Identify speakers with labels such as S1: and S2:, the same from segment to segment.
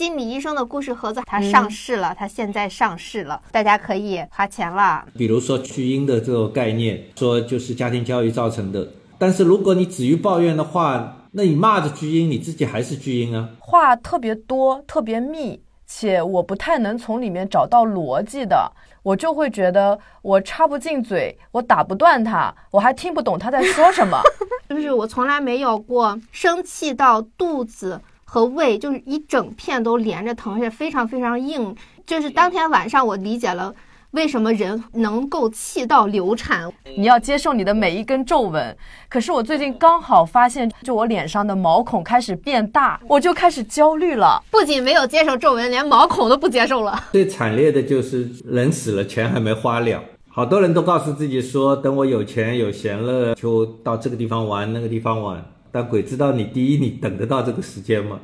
S1: 心理医生的故事盒子它上市了，它现在上市了，大家可以花钱了。
S2: 比如说巨婴的这个概念，说就是家庭教育造成的。但是如果你止于抱怨的话，那你骂着巨婴，你自己还是巨婴啊。
S3: 话特别多，特别密，且我不太能从里面找到逻辑的，我就会觉得我插不进嘴，我打不断他，我还听不懂他在说什么。
S1: 就是我从来没有过生气到肚子和胃，就是一整片都连着疼，而且非常非常硬。就是当天晚上，我理解了为什么人能够气到流产。
S3: 你要接受你的每一根皱纹。可是我最近刚好发现，就我脸上的毛孔开始变大，我就开始焦虑了。
S1: 不仅没有接受皱纹，连毛孔都不接受了。
S2: 最惨烈的就是人死了，钱还没花了。好多人都告诉自己说，等我有钱有闲了，就到这个地方玩，那个地方玩。但鬼知道你第一，你等得到这个时间吗？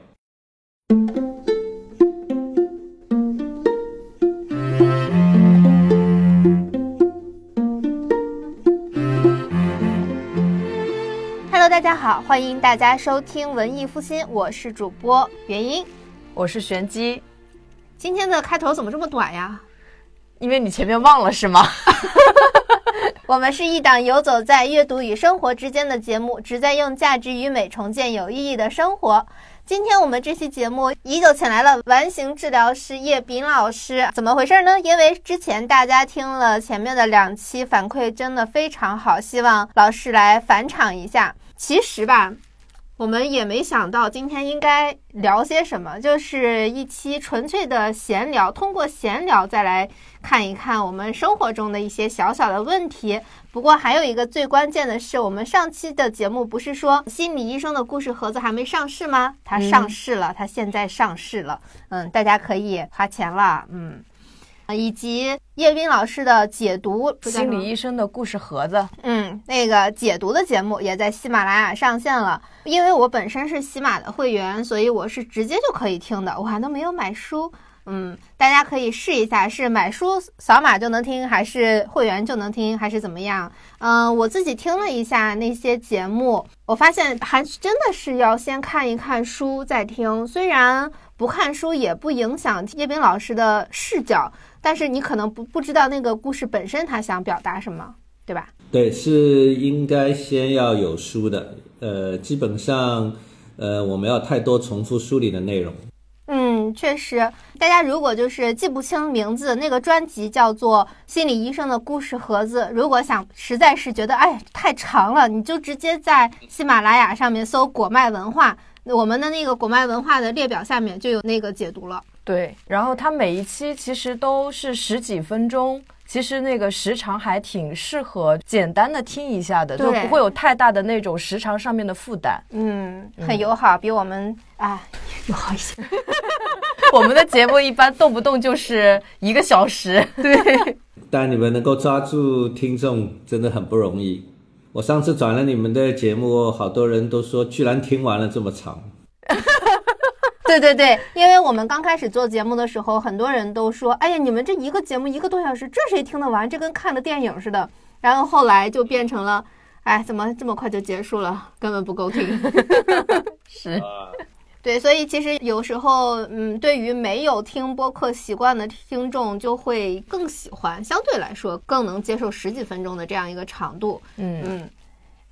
S1: 大家好，欢迎大家收听文艺复兴，我是主播元英，
S3: 我是玄机。
S1: 今天的开头怎么这么短呀？
S3: 因为你前面忘了是吗？
S1: 我们是一档游走在阅读与生活之间的节目，旨在用价值与美重建有意义的生活。今天我们这期节目依旧请来了完形治疗师叶斌老师，怎么回事呢？因为之前大家听了前面的两期，反馈真的非常好，希望老师来返场一下。其实吧，我们也没想到今天应该聊些什么，就是一期纯粹的闲聊。通过闲聊再来看一看我们生活中的一些小小的问题。不过还有一个最关键的是，我们上期的节目不是说心理医生的故事盒子还没上市吗？它上市了，它现在上市了。嗯，大家可以花钱了。嗯。以及叶斌老师的解读《
S3: 心理医生的故事盒子》，
S1: 嗯，那个解读的节目也在喜马拉雅上线了。因为我本身是喜马的会员，所以我是直接就可以听的，我还都没有买书。嗯，大家可以试一下，是买书扫码就能听，还是会员就能听，还是怎么样？嗯，我自己听了一下那些节目，我发现还真的是要先看一看书再听。虽然不看书也不影响叶斌老师的视角。但是你可能不不知道那个故事本身他想表达什么，对吧？
S2: 对，是应该先要有书的。呃，基本上，呃，我们要太多重复书里的内容。
S1: 嗯，确实，大家如果就是记不清名字，那个专辑叫做《心理医生的故事盒子》。如果想实在是觉得哎太长了，你就直接在喜马拉雅上面搜“果麦文化”，我们的那个果麦文化的列表下面就有那个解读了。
S3: 对，然后它每一期其实都是十几分钟，其实那个时长还挺适合简单的听一下的，就不会有太大的那种时长上面的负担。
S1: 嗯，很友好，比我们啊友好一些。
S3: 我们的节目一般动不动就是一个小时。
S1: 对，
S2: 但你们能够抓住听众真的很不容易。我上次转了你们的节目，好多人都说居然听完了这么长。
S1: 对对对，因为我们刚开始做节目的时候，很多人都说：“哎呀，你们这一个节目一个多小时，这谁听得完？这跟看了电影似的。”然后后来就变成了：“哎，怎么这么快就结束了？根本不够听。”
S3: 是，
S1: 对，所以其实有时候，嗯，对于没有听播客习惯的听众，就会更喜欢，相对来说更能接受十几分钟的这样一个长度。嗯嗯。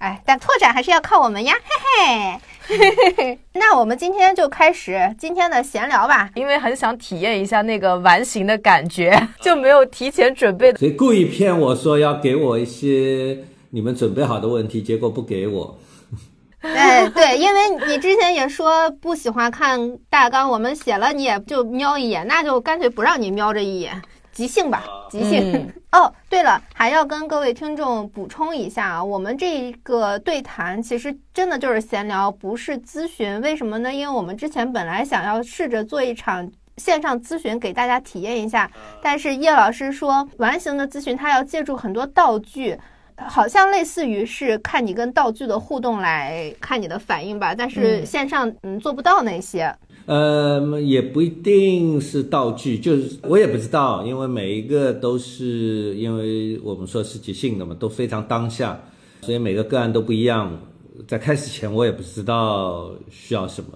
S1: 哎，但拓展还是要靠我们呀，嘿嘿。那我们今天就开始今天的闲聊吧，
S3: 因为很想体验一下那个完形的感觉，就没有提前准备。
S2: 所以故意骗我说要给我一些你们准备好的问题，结果不给我。
S1: 哎，对，因为你之前也说不喜欢看大纲，我们写了你也就瞄一眼，那就干脆不让你瞄这一眼。即兴吧，即兴。哦，对了，还要跟各位听众补充一下啊，我们这个对谈其实真的就是闲聊，不是咨询。为什么呢？因为我们之前本来想要试着做一场线上咨询，给大家体验一下，但是叶老师说完形的咨询他要借助很多道具，好像类似于是看你跟道具的互动来看你的反应吧，但是线上嗯做不到那些。
S2: 呃，也不一定是道具，就是我也不知道，因为每一个都是因为我们说是即兴的嘛，都非常当下，所以每个个案都不一样。在开始前我也不知道需要什么，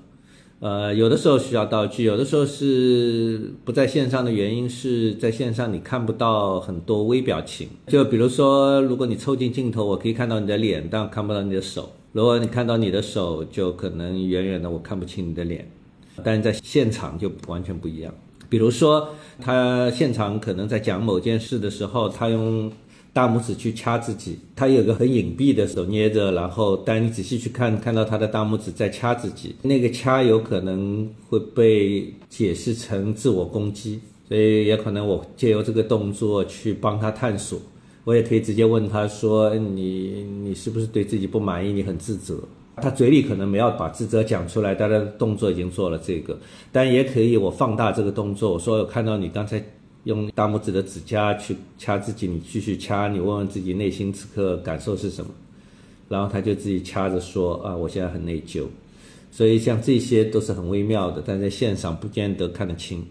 S2: 呃，有的时候需要道具，有的时候是不在线上的原因是在线上你看不到很多微表情。就比如说，如果你凑近镜头，我可以看到你的脸，但看不到你的手。如果你看到你的手，就可能远远的我看不清你的脸。但是在现场就完全不一样。比如说，他现场可能在讲某件事的时候，他用。大拇指去掐自己，他有个很隐蔽的手捏着，然后当你仔细去看，看到他的大拇指在掐自己，那个掐有可能会被解释成自我攻击，所以也可能我借由这个动作去帮他探索。我也可以直接问他说：“你你是不是对自己不满意？你很自责？”他嘴里可能没有把自责讲出来，但他动作已经做了这个。但也可以我放大这个动作，我说我看到你刚才。用大拇指的指甲去掐自己，你继续掐，你问问自己内心此刻感受是什么，然后他就自己掐着说啊，我现在很内疚。所以像这些都是很微妙的，但在线上不见得看得清。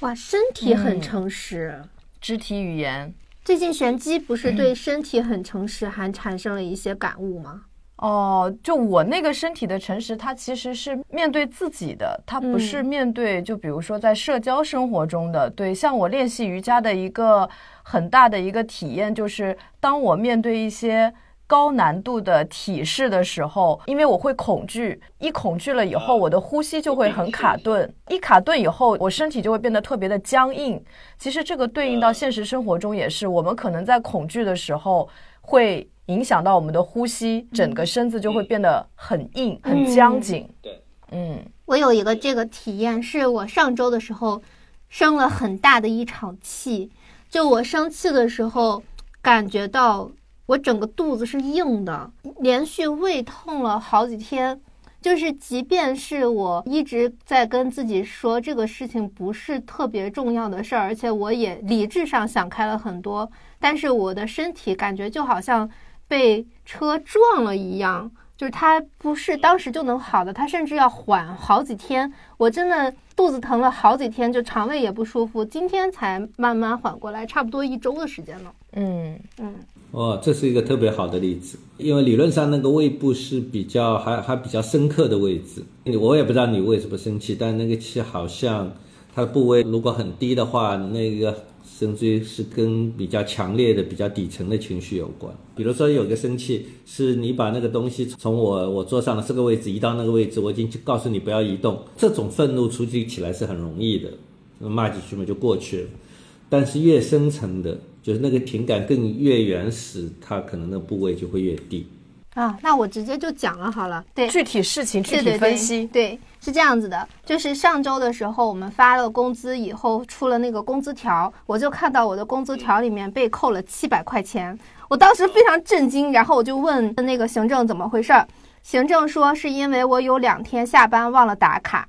S1: 哇，身体很诚实，
S3: 肢体语言。
S1: 最近玄机不是对身体很诚实，还产生了一些感悟吗？
S3: 哦，就我那个身体的诚实，它其实是面对自己的，它不是面对，就比如说在社交生活中的。对，像我练习瑜伽的一个很大的一个体验，就是当我面对一些高难度的体式的时候，因为我会恐惧，一恐惧了以后，我的呼吸就会很卡顿，一卡顿以后，我身体就会变得特别的僵硬。其实这个对应到现实生活中也是，我们可能在恐惧的时候会。影响到我们的呼吸，整个身子就会变得很硬、很僵紧。
S2: 对，
S3: 嗯，
S1: 我有一个这个体验，是我上周的时候生了很大的一场气。就我生气的时候，感觉到我整个肚子是硬的，连续胃痛了好几天。就是即便是我一直在跟自己说这个事情不是特别重要的事儿，而且我也理智上想开了很多，但是我的身体感觉就好像。被车撞了一样，就是他不是当时就能好的，他甚至要缓好几天。我真的肚子疼了好几天，就肠胃也不舒服，今天才慢慢缓过来，差不多一周的时间了。
S3: 嗯
S1: 嗯，
S2: 哦，这是一个特别好的例子，因为理论上那个胃部是比较还还比较深刻的位置。我也不知道你为什么生气，但那个气好像它的部位如果很低的话，那个。甚至是跟比较强烈的、比较底层的情绪有关。比如说，有个生气，是你把那个东西从我我桌上的这个位置移到那个位置，我已经告诉你不要移动。这种愤怒处理起来是很容易的，骂几句嘛就过去了。但是越深层的，就是那个情感更越原始，它可能的部位就会越低。
S1: 啊，那我直接就讲了好了。对，
S3: 具体事情具体分析。
S1: 对，是这样子的，就是上周的时候，我们发了工资以后，出了那个工资条，我就看到我的工资条里面被扣了七百块钱，我当时非常震惊，然后我就问那个行政怎么回事儿，行政说是因为我有两天下班忘了打卡。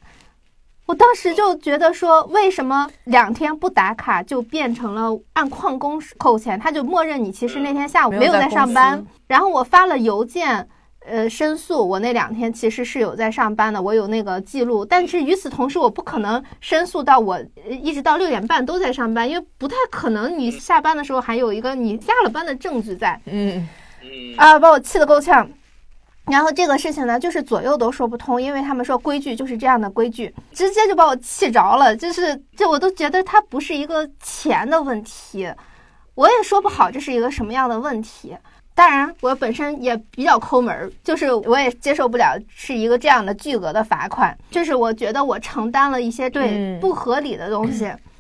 S1: 我当时就觉得说，为什么两天不打卡就变成了按旷工扣钱？他就默认你其实那天下午没有在上班。然后我发了邮件，呃，申诉我那两天其实是有在上班的，我有那个记录。但是与此同时，我不可能申诉到我一直到六点半都在上班，因为不太可能。你下班的时候还有一个你下了班的证据在。
S3: 嗯
S1: 嗯啊，把我气得够呛。然后这个事情呢，就是左右都说不通，因为他们说规矩就是这样的规矩，直接就把我气着了。就是这我都觉得它不是一个钱的问题，我也说不好这是一个什么样的问题。当然，我本身也比较抠门儿，就是我也接受不了是一个这样的巨额的罚款，就是我觉得我承担了一些对不合理的东西。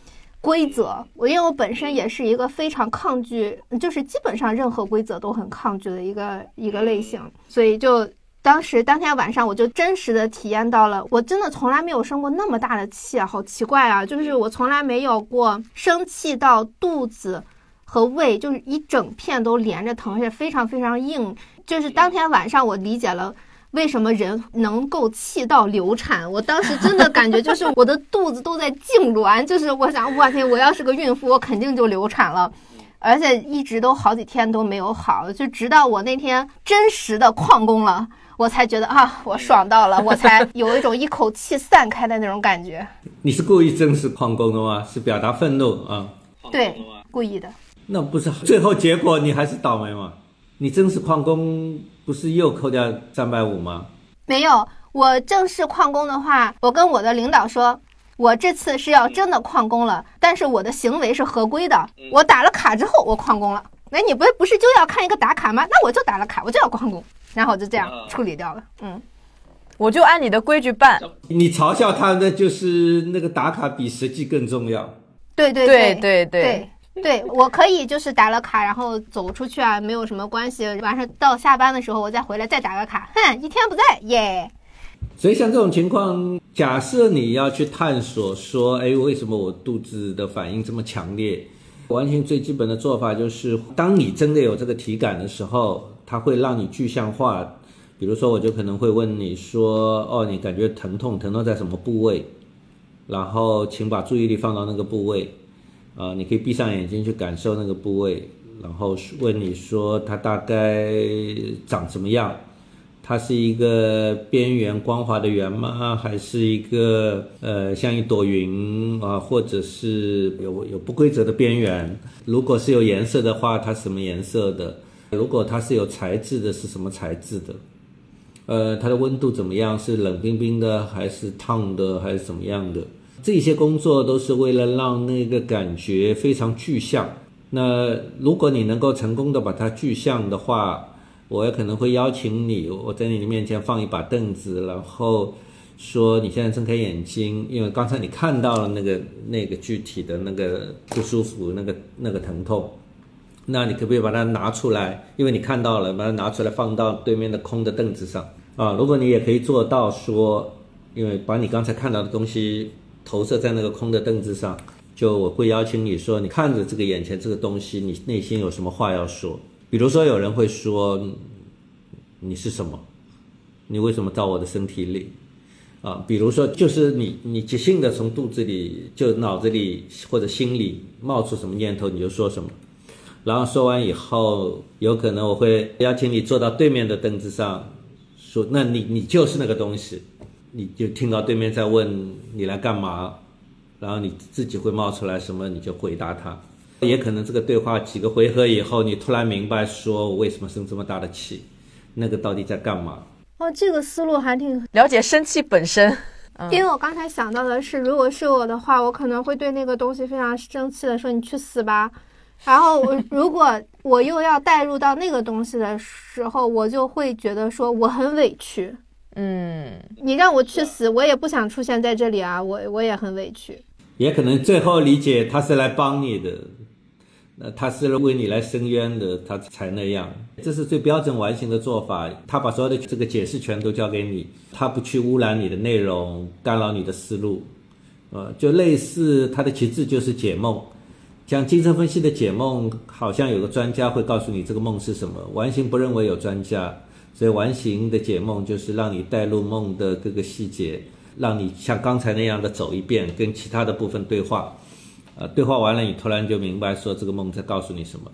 S1: 规则，我因为我本身也是一个非常抗拒，就是基本上任何规则都很抗拒的一个一个类型，所以就当时当天晚上我就真实的体验到了，我真的从来没有生过那么大的气啊，好奇怪啊，就是我从来没有过生气到肚子和胃就是一整片都连着疼，而且非常非常硬，就是当天晚上我理解了。为什么人能够气到流产？我当时真的感觉就是我的肚子都在痉挛，就是我想，我天，我要是个孕妇，我肯定就流产了，而且一直都好几天都没有好，就直到我那天真实的旷工了，我才觉得啊，我爽到了，我才有一种一口气散开的那种感觉。
S2: 你是故意真实旷工的吗？是表达愤怒啊？
S1: 对，故意的。
S2: 那不是最后结果你还是倒霉吗？你正式旷工。不是又扣掉三百五吗？
S1: 没有，我正式旷工的话，我跟我的领导说，我这次是要真的旷工了，但是我的行为是合规的。我打了卡之后，我旷工了。那，你不不是就要看一个打卡吗？那我就打了卡，我就要旷工，然后就这样处理掉了。嗯，
S3: 我就按你的规矩办。
S2: 你嘲笑他那就是那个打卡比实际更重要。
S1: 对对
S3: 对
S1: 对
S3: 对
S1: 对，对我可以就是打了卡，然后走出去啊，没有什么关系。晚上到下班的时候，我再回来再打个卡，哼，一天不在，耶。
S2: 所以像这种情况，假设你要去探索说，哎，为什么我肚子的反应这么强烈？完全最基本的做法就是，当你真的有这个体感的时候，它会让你具象化。比如说，我就可能会问你说，哦，你感觉疼痛，疼痛在什么部位？然后，请把注意力放到那个部位。啊，你可以闭上眼睛去感受那个部位，然后问你说它大概长什么样？它是一个边缘光滑的圆吗？还是一个呃像一朵云啊？或者是有有不规则的边缘？如果是有颜色的话，它什么颜色的？如果它是有材质的，是什么材质的？呃，它的温度怎么样？是冷冰冰的，还是烫的，还是怎么样的？这些工作都是为了让那个感觉非常具象。那如果你能够成功的把它具象的话，我也可能会邀请你，我在你的面前放一把凳子，然后说你现在睁开眼睛，因为刚才你看到了那个那个具体的那个不舒服，那个那个疼痛，那你可不可以把它拿出来？因为你看到了，把它拿出来放到对面的空的凳子上啊。如果你也可以做到说，因为把你刚才看到的东西。投射在那个空的凳子上，就我会邀请你说，你看着这个眼前这个东西，你内心有什么话要说？比如说有人会说，你是什么？你为什么到我的身体里？啊，比如说就是你你即兴的从肚子里就脑子里或者心里冒出什么念头你就说什么，然后说完以后，有可能我会邀请你坐到对面的凳子上，说那你你就是那个东西。你就听到对面在问你来干嘛，然后你自己会冒出来什么，你就回答他。也可能这个对话几个回合以后，你突然明白说我为什么生这么大的气，那个到底在干嘛？
S1: 哦，这个思路还挺
S3: 了解生气本身。
S1: 因为我刚才想到的是，如果是我的话，我可能会对那个东西非常生气的说你去死吧。然后我如果我又要带入到那个东西的时候，我就会觉得说我很委屈。嗯，你让我去死，我也不想出现在这里啊！我我也很委屈。
S2: 也可能最后理解他是来帮你的，那他是为你来伸冤的，他才那样。这是最标准完形的做法。他把所有的这个解释权都交给你，他不去污染你的内容，干扰你的思路。呃，就类似他的旗帜就是解梦，像精神分析的解梦，好像有个专家会告诉你这个梦是什么。完形不认为有专家。所以完形的解梦就是让你带入梦的各个细节，让你像刚才那样的走一遍，跟其他的部分对话，呃，对话完了，你突然就明白说这个梦在告诉你什么。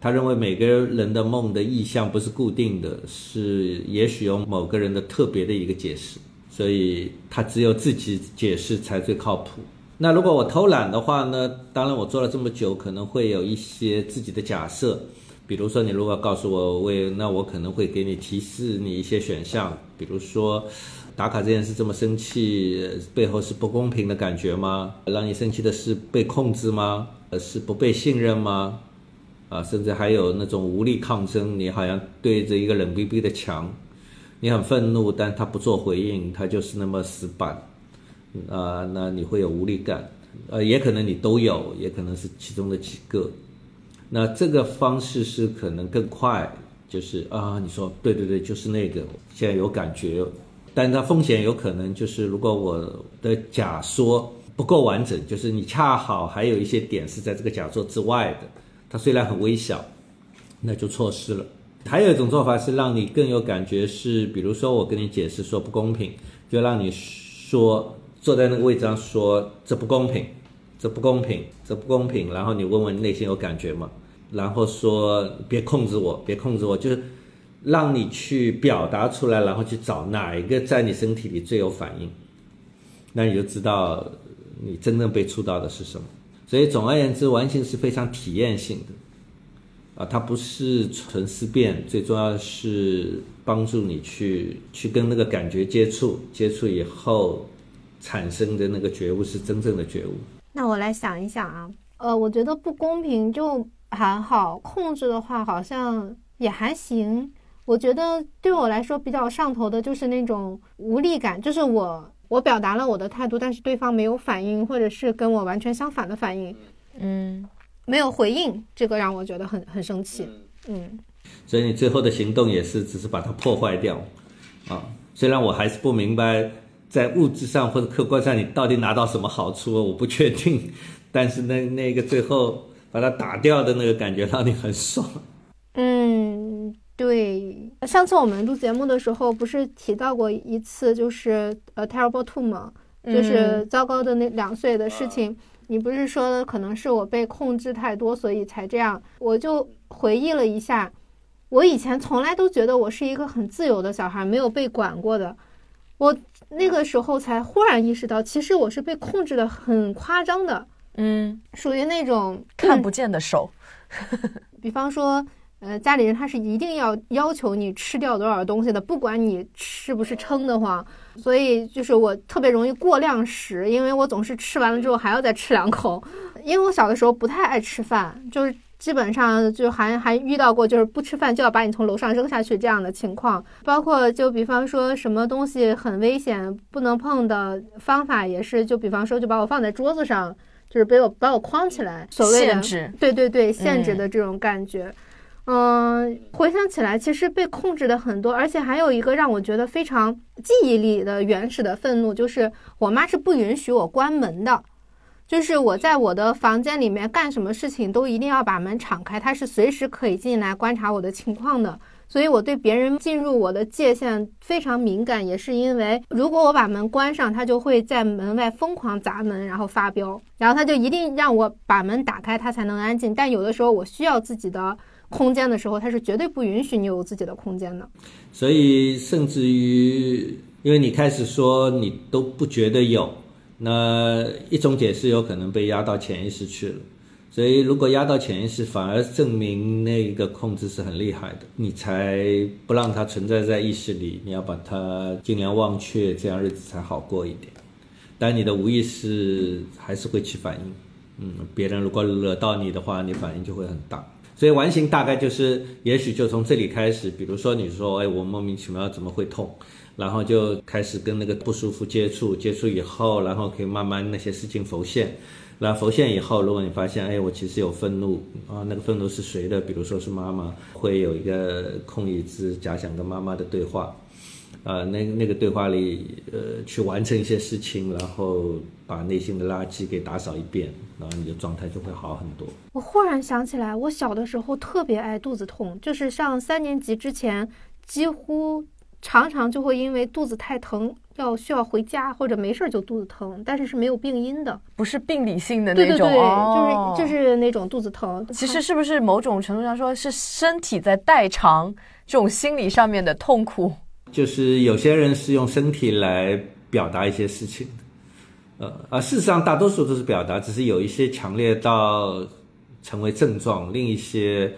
S2: 他认为每个人的梦的意象不是固定的，是也许有某个人的特别的一个解释，所以他只有自己解释才最靠谱。那如果我偷懒的话呢？当然我做了这么久，可能会有一些自己的假设。比如说，你如果告诉我为，那我可能会给你提示你一些选项，比如说，打卡这件事这么生气，背后是不公平的感觉吗？让你生气的是被控制吗？呃，是不被信任吗？啊，甚至还有那种无力抗争，你好像对着一个冷冰冰的墙，你很愤怒，但他不做回应，他就是那么死板，啊，那你会有无力感，呃，也可能你都有，也可能是其中的几个。那这个方式是可能更快，就是啊，你说对对对，就是那个，现在有感觉，但它风险有可能就是，如果我的假说不够完整，就是你恰好还有一些点是在这个假说之外的，它虽然很微小，那就错失了。还有一种做法是让你更有感觉，是比如说我跟你解释说不公平，就让你说坐在那个位置上说这不公平，这不公平，这不公平，然后你问问内心有感觉吗？然后说别控制我，别控制我，就是让你去表达出来，然后去找哪一个在你身体里最有反应，那你就知道你真正被触到的是什么。所以总而言之，完形是非常体验性的，啊，它不是纯思辨，最重要的是帮助你去去跟那个感觉接触，接触以后产生的那个觉悟是真正的觉悟。
S1: 那我来想一想啊，呃，我觉得不公平就还好，控制的话好像也还行。我觉得对我来说比较上头的就是那种无力感，就是我我表达了我的态度，但是对方没有反应，或者是跟我完全相反的反应，
S3: 嗯，
S1: 没有回应，这个让我觉得很很生气。嗯，
S2: 所以你最后的行动也是只是把它破坏掉，啊，虽然我还是不明白在物质上或者客观上你到底拿到什么好处，我不确定，但是那那个最后把它打掉的那个感觉让你很爽。
S1: 嗯，对。上次我们录节目的时候，不是提到过一次，就是呃，terrible two 吗？就是糟糕的那两岁的事情。你不是说可能是我被控制太多，所以才这样？我就回忆了一下，我以前从来都觉得我是一个很自由的小孩，没有被管过的。我那个时候才忽然意识到，其实我是被控制的很夸张的，
S3: 嗯，
S1: 属于那种
S3: 看不见的手。
S1: 比方说，呃，家里人他是一定要要求你吃掉多少东西的，不管你是不是撑得慌。所以就是我特别容易过量食，因为我总是吃完了之后还要再吃两口。因为我小的时候不太爱吃饭，就是基本上就还还遇到过就是不吃饭就要把你从楼上扔下去这样的情况。包括就比方说什么东西很危险不能碰的方法也是，就比方说就把我放在桌子上，就是被我把我框起来，所谓的
S3: 限制。
S1: 对对对，限制的这种感觉。嗯，回想起来，其实被控制的很多，而且还有一个让我觉得非常记忆里的原始的愤怒，就是我妈是不允许我关门的，就是我在我的房间里面干什么事情都一定要把门敞开，她是随时可以进来观察我的情况的，所以我对别人进入我的界限非常敏感，也是因为如果我把门关上，她就会在门外疯狂砸门，然后发飙，然后她就一定让我把门打开，她才能安静，但有的时候我需要自己的。空间的时候，他是绝对不允许你有自己的空间的。
S2: 所以，甚至于，因为你开始说你都不觉得有，那一种解释有可能被压到潜意识去了。所以，如果压到潜意识，反而证明那个控制是很厉害的，你才不让它存在在意识里，你要把它尽量忘却，这样日子才好过一点。但你的无意识还是会起反应。嗯，别人如果惹到你的话，你反应就会很大。所以完形大概就是，也许就从这里开始，比如说你说，哎，我莫名其妙怎么会痛，然后就开始跟那个不舒服接触，接触以后，然后可以慢慢那些事情浮现，那浮现以后，如果你发现，哎，我其实有愤怒啊，那个愤怒是谁的？比如说是妈妈，会有一个空椅子，假想跟妈妈的对话。啊，那那个对话里，呃，去完成一些事情，然后把内心的垃圾给打扫一遍，然后你的状态就会好很多。
S1: 我忽然想起来，我小的时候特别爱肚子痛，就是上三年级之前，几乎常常就会因为肚子太疼，要需要回家，或者没事儿就肚子疼，但是是没有病因的，
S3: 不是病理性的那
S1: 种，对对对，就是就是那种肚子疼。
S3: 其实是不是某种程度上说是身体在代偿这种心理上面的痛苦？
S2: 就是有些人是用身体来表达一些事情的，呃啊，事实上大多数都是表达，只是有一些强烈到成为症状，另一些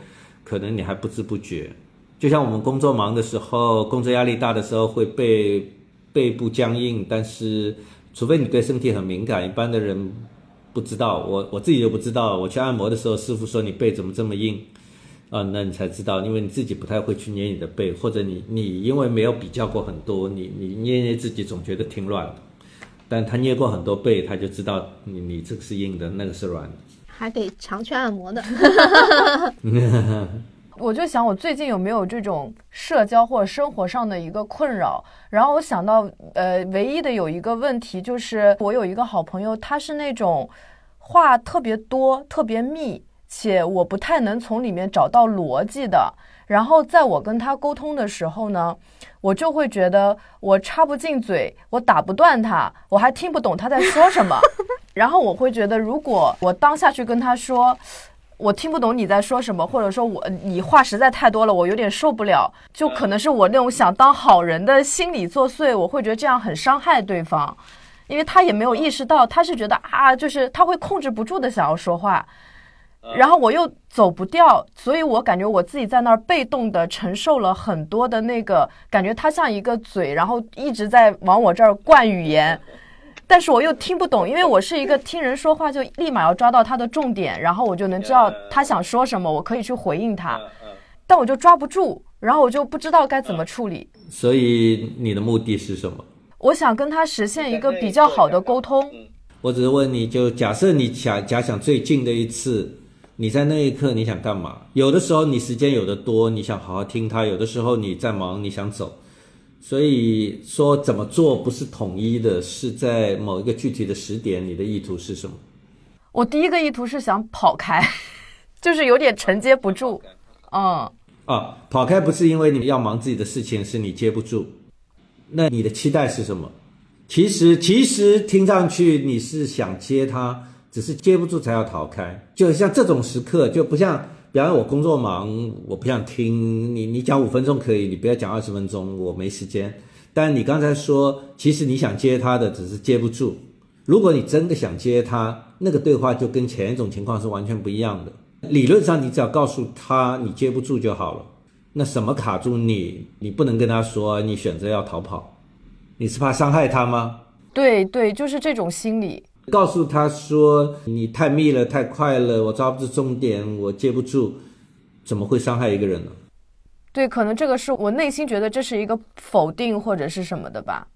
S2: 可能你还不知不觉。就像我们工作忙的时候，工作压力大的时候会背背部僵硬，但是除非你对身体很敏感，一般的人不知道。我我自己就不知道，我去按摩的时候，师傅说你背怎么这么硬。啊，那你才知道，因为你自己不太会去捏你的背，或者你你因为没有比较过很多，你你捏捏自己总觉得挺软的，但他捏过很多背，他就知道你你这个是硬的，那个是软的，
S1: 还得常去按摩的。
S3: 我就想，我最近有没有这种社交或者生活上的一个困扰？然后我想到，呃，唯一的有一个问题就是，我有一个好朋友，他是那种话特别多、特别密。且我不太能从里面找到逻辑的，然后在我跟他沟通的时候呢，我就会觉得我插不进嘴，我打不断他，我还听不懂他在说什么。然后我会觉得，如果我当下去跟他说，我听不懂你在说什么，或者说我你话实在太多了，我有点受不了，就可能是我那种想当好人的心理作祟，我会觉得这样很伤害对方，因为他也没有意识到，他是觉得啊，就是他会控制不住的想要说话。然后我又走不掉，所以我感觉我自己在那儿被动的承受了很多的那个感觉，他像一个嘴，然后一直在往我这儿灌语言，但是我又听不懂，因为我是一个听人说话就立马要抓到他的重点，然后我就能知道他想说什么，我可以去回应他，但我就抓不住，然后我就不知道该怎么处理。
S2: 所以你的目的是什么？
S3: 我想跟他实现一个比较好的沟通。
S2: 我只是问你，就假设你想假想最近的一次，你在那一刻你想干嘛？有的时候你时间有的多，你想好好听他；有的时候你在忙，你想走。所以说怎么做不是统一的，是在某一个具体的时点，你的意图是什么？
S3: 我第一个意图是想跑开，就是有点承接不住。嗯，
S2: 啊，跑开不是因为你要忙自己的事情，是你接不住。那你的期待是什么？其实，其实听上去你是想接他，只是接不住才要逃开。就像这种时刻，就不像，比方说我工作忙，我不想听你，你讲五分钟可以，你不要讲二十分钟，我没时间。但你刚才说，其实你想接他的，只是接不住。如果你真的想接他，那个对话就跟前一种情况是完全不一样的。理论上，你只要告诉他你接不住就好了。那什么卡住你？你不能跟他说你选择要逃跑，你是怕伤害他吗？
S3: 对对，就是这种心理。
S2: 告诉他说你太密了，太快了，我抓不住重点，我接不住，怎么会伤害一个人呢？
S3: 对，可能这个是我内心觉得这是一个否定或者是什么的吧。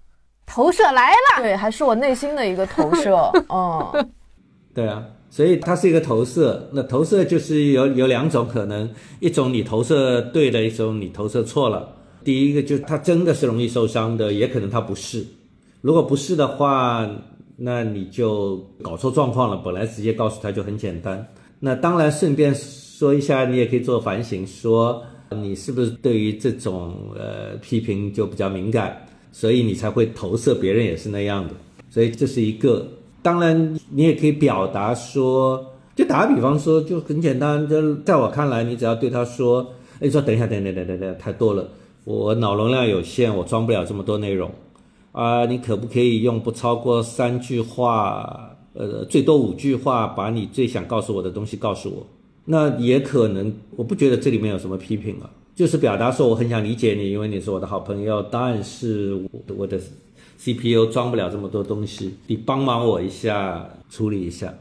S1: 投射来了，
S3: 对，还是我内心的一个投射。嗯，
S2: 对啊。所以它是一个投射，那投射就是有有两种可能，一种你投射对了，一种你投射错了。第一个就是他真的是容易受伤的，也可能他不是。如果不是的话，那你就搞错状况了。本来直接告诉他就很简单。那当然顺便说一下，你也可以做反省，说你是不是对于这种呃批评就比较敏感，所以你才会投射别人也是那样的。所以这是一个。当然，你也可以表达说，就打个比方说，就很简单。就在我看来，你只要对他说：“哎，说等一下，等等等等等，太多了，我脑容量有限，我装不了这么多内容啊。你可不可以用不超过三句话，呃，最多五句话，把你最想告诉我的东西告诉我？那也可能，我不觉得这里面有什么批评啊，就是表达说我很想理解你，因为你是我的好朋友，但是我的。CPU 装不了这么多东西，你帮忙我一下处理一下。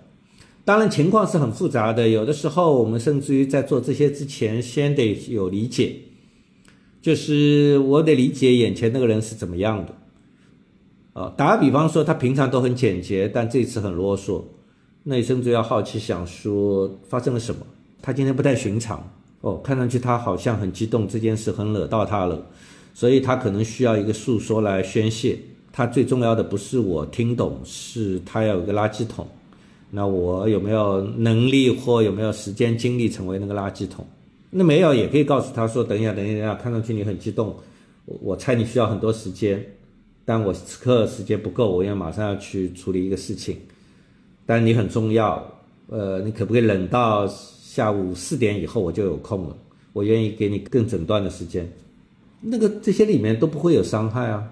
S2: 当然情况是很复杂的，有的时候我们甚至于在做这些之前，先得有理解，就是我得理解眼前那个人是怎么样的。打个比方说，他平常都很简洁，但这次很啰嗦，那你甚至要好奇想说发生了什么？他今天不太寻常哦，看上去他好像很激动，这件事很惹到他了，所以他可能需要一个诉说来宣泄。他最重要的不是我听懂，是他要有个垃圾桶。那我有没有能力或有没有时间精力成为那个垃圾桶？那没有也可以告诉他说：“等一下，等一下，看上去你很激动，我猜你需要很多时间，但我此刻时间不够，我要马上要去处理一个事情。但你很重要，呃，你可不可以冷到下午四点以后我就有空了？我愿意给你更整段的时间。那个这些里面都不会有伤害啊。”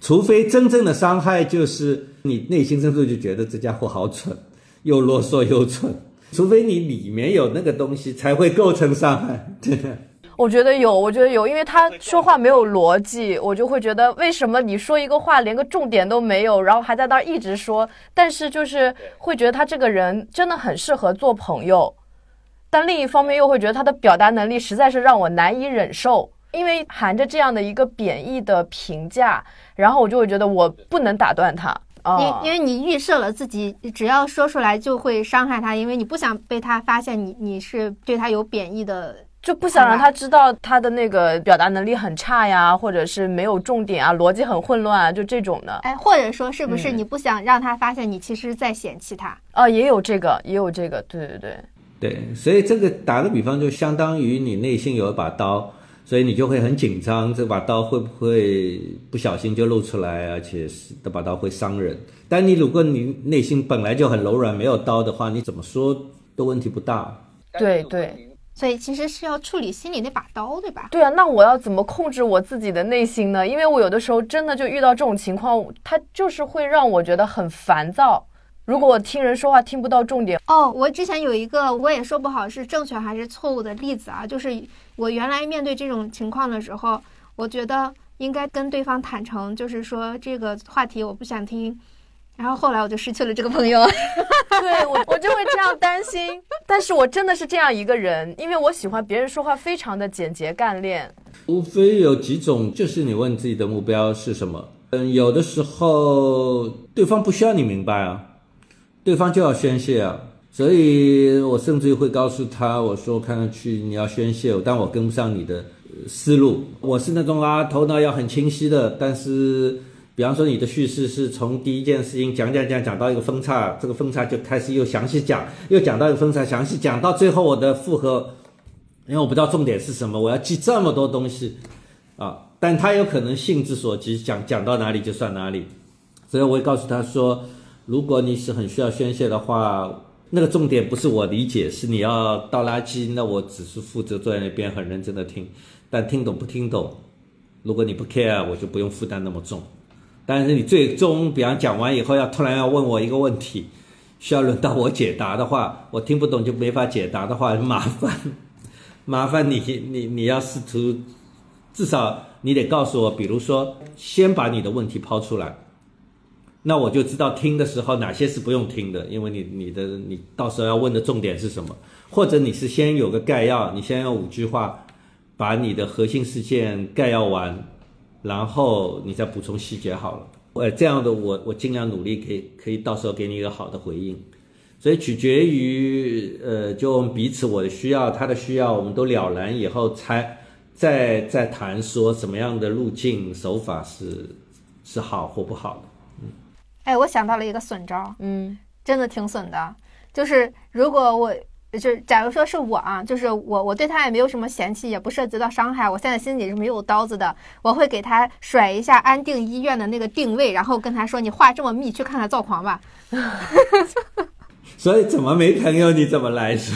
S2: 除非真正的伤害就是你内心深处就觉得这家伙好蠢，又啰嗦又蠢。除非你里面有那个东西，才会构成伤害。对
S3: 我觉得有，我觉得有，因为他说话没有逻辑，我就会觉得为什么你说一个话连个重点都没有，然后还在那儿一直说。但是就是会觉得他这个人真的很适合做朋友，但另一方面又会觉得他的表达能力实在是让我难以忍受。因为含着这样的一个贬义的评价，然后我就会觉得我不能打断他。
S1: 因因为你预设了自己只要说出来就会伤害他，因为你不想被他发现你你是对他有贬义的，
S3: 就不想让他知道他的那个表达能力很差呀，或者是没有重点啊，逻辑很混乱啊，就这种的。
S1: 哎，或者说是不是你不想让他发现你其实在嫌弃他？
S3: 啊，也有这个，也有这个，对对对
S2: 对，所以这个打个比方，就相当于你内心有一把刀。所以你就会很紧张，这把刀会不会不小心就露出来？而且是这把刀会伤人。但你如果你内心本来就很柔软，没有刀的话，你怎么说都问题不大。
S3: 对对，
S1: 所以其实是要处理心里那把刀，对吧？
S3: 对啊，那我要怎么控制我自己的内心呢？因为我有的时候真的就遇到这种情况，它就是会让我觉得很烦躁。如果我听人说话听不到重点，
S1: 哦，我之前有一个我也说不好是正确还是错误的例子啊，就是我原来面对这种情况的时候，我觉得应该跟对方坦诚，就是说这个话题我不想听，然后后来我就失去了这个朋友。
S3: 对我我就会这样担心，但是我真的是这样一个人，因为我喜欢别人说话非常的简洁干练。
S2: 无非有几种，就是你问自己的目标是什么。嗯，有的时候对方不需要你明白啊。对方就要宣泄啊，所以我甚至于会告诉他，我说看上去你要宣泄，但我跟不上你的思路。我是那种啊，头脑要很清晰的，但是比方说你的叙事是从第一件事情讲讲讲讲到一个分叉，这个分叉就开始又详细讲，又讲到一个分叉，详细讲到最后我的复合，因为我不知道重点是什么，我要记这么多东西啊，但他有可能性之所及，讲讲到哪里就算哪里，所以我会告诉他说。如果你是很需要宣泄的话，那个重点不是我理解，是你要倒垃圾，那我只是负责坐在那边很认真的听，但听懂不听懂，如果你不 care，我就不用负担那么重。但是你最终，比方讲完以后要突然要问我一个问题，需要轮到我解答的话，我听不懂就没法解答的话，麻烦 麻烦你你你要试图，至少你得告诉我，比如说先把你的问题抛出来。那我就知道听的时候哪些是不用听的，因为你你的你到时候要问的重点是什么，或者你是先有个概要，你先用五句话把你的核心事件概要完，然后你再补充细节好了。呃，这样的我我尽量努力，可以可以到时候给你一个好的回应。所以取决于呃，就彼此我的需要，他的需要，我们都了然以后，才再再谈说什么样的路径手法是是好或不好的。
S1: 嗯哎，我想到了一个损招，
S3: 嗯，
S1: 真的挺损的。就是如果我，就是假如说是我啊，就是我，我对他也没有什么嫌弃，也不涉及到伤害，我现在心里是没有刀子的。我会给他甩一下安定医院的那个定位，然后跟他说：“你话这么密，去看看躁狂吧。”
S2: 所以怎么没朋友你怎么来说，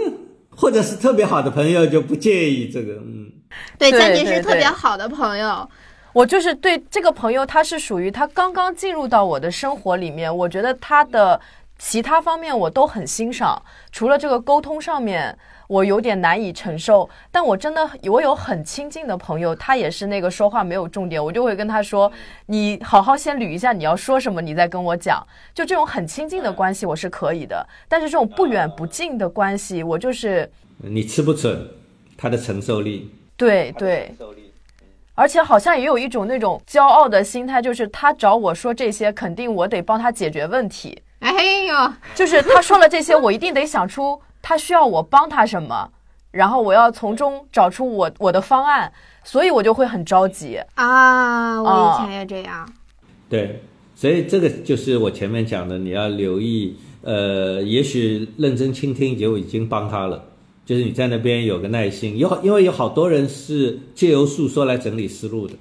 S2: 或者是特别好的朋友就不介意这个，嗯，
S1: 对，前提是特别好的朋友。
S3: 我就是对这个朋友，他是属于他刚刚进入到我的生活里面，我觉得他的其他方面我都很欣赏，除了这个沟通上面我有点难以承受。但我真的我有很亲近的朋友，他也是那个说话没有重点，我就会跟他说：“你好好先捋一下你要说什么，你再跟我讲。”就这种很亲近的关系我是可以的，但是这种不远不近的关系，我就是
S2: 你吃不准他的承受力。
S3: 对对。而且好像也有一种那种骄傲的心态，就是他找我说这些，肯定我得帮他解决问题。
S1: 哎呦，
S3: 就是他说了这些，我一定得想出他需要我帮他什么，然后我要从中找出我我的方案，所以我就会很着急
S1: 啊。我以前也这样。
S2: 对，所以这个就是我前面讲的，你要留意，呃，也许认真倾听就已经帮他了。就是你在那边有个耐心，有因为有好多人是借由诉说来整理思路的，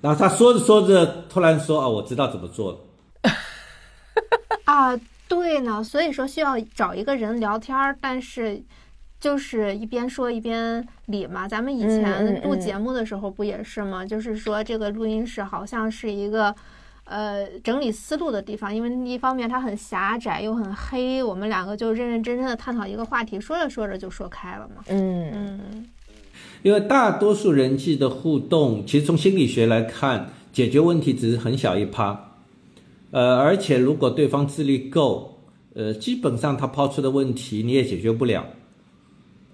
S2: 然后他说着说着突然说啊，我知道怎么做了。
S1: 啊，对呢，所以说需要找一个人聊天儿，但是就是一边说一边理嘛。咱们以前录节目的时候不也是吗？就是说这个录音室好像是一个。呃，整理思路的地方，因为一方面它很狭窄又很黑，我们两个就认认真真的探讨一个话题，说着说着就说开了嘛。
S3: 嗯嗯。
S2: 因为大多数人际的互动，其实从心理学来看，解决问题只是很小一趴。呃，而且如果对方智力够，呃，基本上他抛出的问题你也解决不了。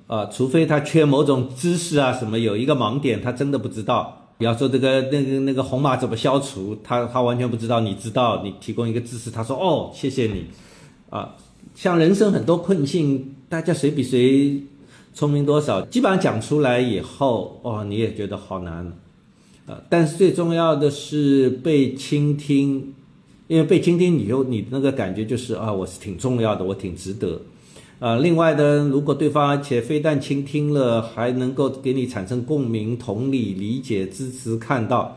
S2: 啊，除非他缺某种知识啊什么，有一个盲点，他真的不知道。比方说这个那个那个红码怎么消除，他他完全不知道，你知道，你提供一个知识，他说哦，谢谢你，啊，像人生很多困境，大家谁比谁聪明多少，基本上讲出来以后，哦，你也觉得好难，啊，但是最重要的是被倾听，因为被倾听，你就你那个感觉就是啊，我是挺重要的，我挺值得。啊，另外呢，如果对方而且非但倾听了，还能够给你产生共鸣、同理、理解、支持、看到，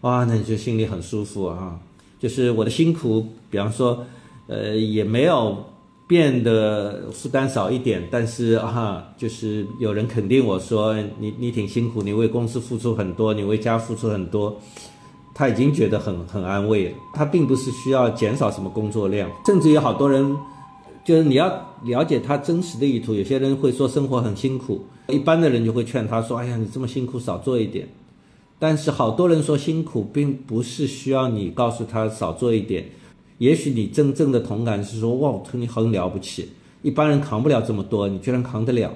S2: 哇，那你就心里很舒服啊。就是我的辛苦，比方说，呃，也没有变得负担少一点，但是啊，就是有人肯定我说，你你挺辛苦，你为公司付出很多，你为家付出很多，他已经觉得很很安慰了。他并不是需要减少什么工作量，甚至有好多人，就是你要了解他真实的意图。有些人会说生活很辛苦，一般的人就会劝他说：“哎呀，你这么辛苦，少做一点。”但是好多人说辛苦，并不是需要你告诉他少做一点。也许你真正的同感是说：“哇，我你很了不起，一般人扛不了这么多，你居然扛得了。”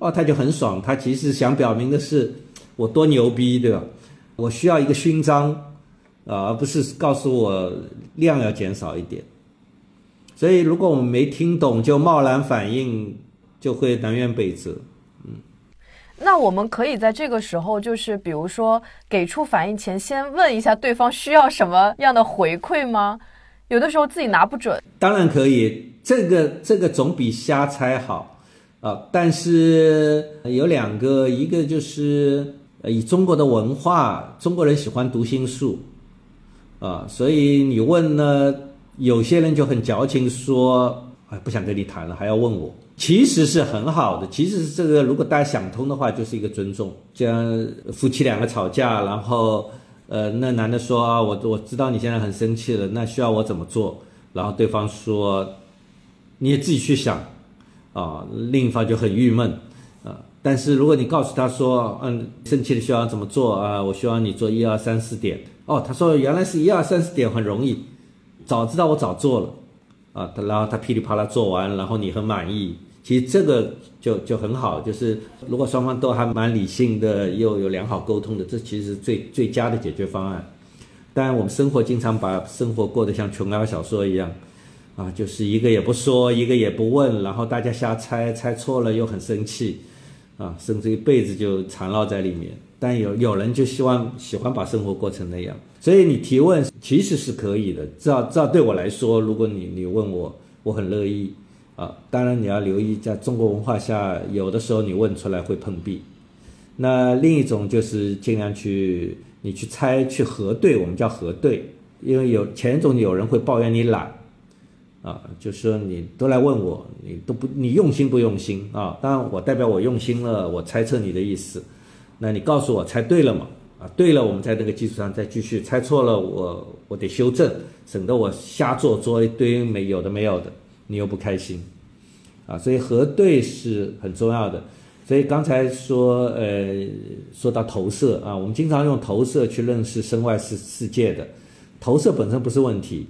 S2: 哦，他就很爽。他其实想表明的是，我多牛逼，对吧？我需要一个勋章，啊，而不是告诉我量要减少一点。所以，如果我们没听懂就贸然反应，就会南辕北辙。嗯，
S3: 那我们可以在这个时候，就是比如说给出反应前，先问一下对方需要什么样的回馈吗？有的时候自己拿不准。
S2: 当然可以，这个这个总比瞎猜好。啊，但是有两个，一个就是以中国的文化，中国人喜欢读心术，啊，所以你问呢，有些人就很矫情说，哎，不想跟你谈了，还要问我，其实是很好的，其实是这个，如果大家想通的话，就是一个尊重。像夫妻两个吵架，然后呃，那男的说啊，我我知道你现在很生气了，那需要我怎么做？然后对方说，你也自己去想。啊，另一方就很郁闷，但是如果你告诉他说，嗯，生气的需要怎么做啊？我希望你做一二三四点。哦，他说原来是一二三四点很容易，早知道我早做了，啊，他然后他噼里啪啦做完，然后你很满意，其实这个就就很好，就是如果双方都还蛮理性的，又有良好沟通的，这其实是最最佳的解决方案。但，我们生活经常把生活过得像琼瑶小说一样。啊，就是一个也不说，一个也不问，然后大家瞎猜，猜错了又很生气，啊，甚至一辈子就缠绕在里面。但有有人就希望喜欢把生活过成那样，所以你提问其实是可以的。这这对我来说，如果你你问我，我很乐意。啊，当然你要留意，在中国文化下，有的时候你问出来会碰壁。那另一种就是尽量去你去猜去核对，我们叫核对，因为有前一种有人会抱怨你懒。啊，就是说你都来问我，你都不，你用心不用心啊？当然，我代表我用心了，我猜测你的意思，那你告诉我猜对了嘛？啊，对了，我们在那个基础上再继续，猜错了，我我得修正，省得我瞎做做一堆没有的没有的，你又不开心，啊，所以核对是很重要的。所以刚才说，呃，说到投射啊，我们经常用投射去认识身外世世界的，投射本身不是问题。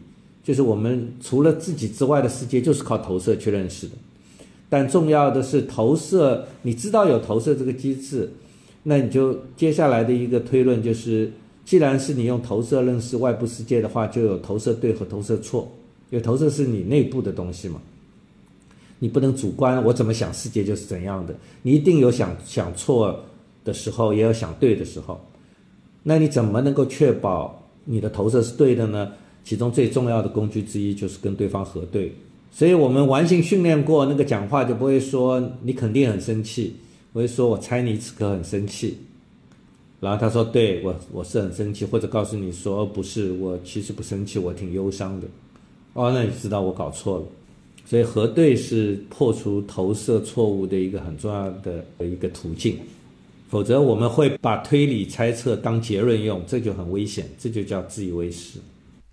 S2: 就是我们除了自己之外的世界，就是靠投射去认识的。但重要的是投射，你知道有投射这个机制，那你就接下来的一个推论就是，既然是你用投射认识外部世界的话，就有投射对和投射错。有投射是你内部的东西嘛，你不能主观，我怎么想世界就是怎样的。你一定有想想错的时候，也有想对的时候。那你怎么能够确保你的投射是对的呢？其中最重要的工具之一就是跟对方核对，所以我们完形训练过那个讲话就不会说你肯定很生气，我会说我猜你此刻很生气，然后他说对我我是很生气，或者告诉你说不是我其实不生气，我挺忧伤的，哦那你知道我搞错了，所以核对是破除投射错误的一个很重要的一个途径，否则我们会把推理猜测当结论用，这就很危险，这就叫自以为是。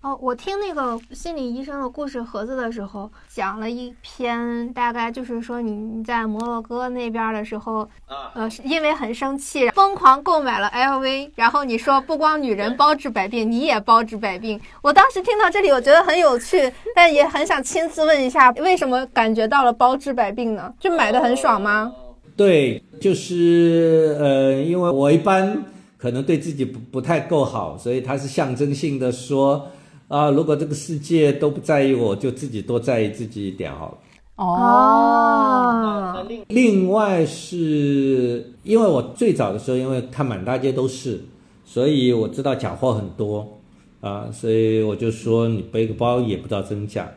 S1: 哦，我听那个心理医生的故事盒子的时候，讲了一篇，大概就是说你在摩洛哥那边的时候，呃，因为很生气，疯狂购买了 LV，然后你说不光女人包治百病，你也包治百病。我当时听到这里，我觉得很有趣，但也很想亲自问一下，为什么感觉到了包治百病呢？就买的很爽吗？
S2: 对，就是呃，因为我一般可能对自己不不太够好，所以它是象征性的说。啊，如果这个世界都不在意我，就自己多在意自己一点好了。
S1: 哦。
S2: 另外是因为我最早的时候，因为看满大街都是，所以我知道假货很多啊，所以我就说你背个包也不知道真假。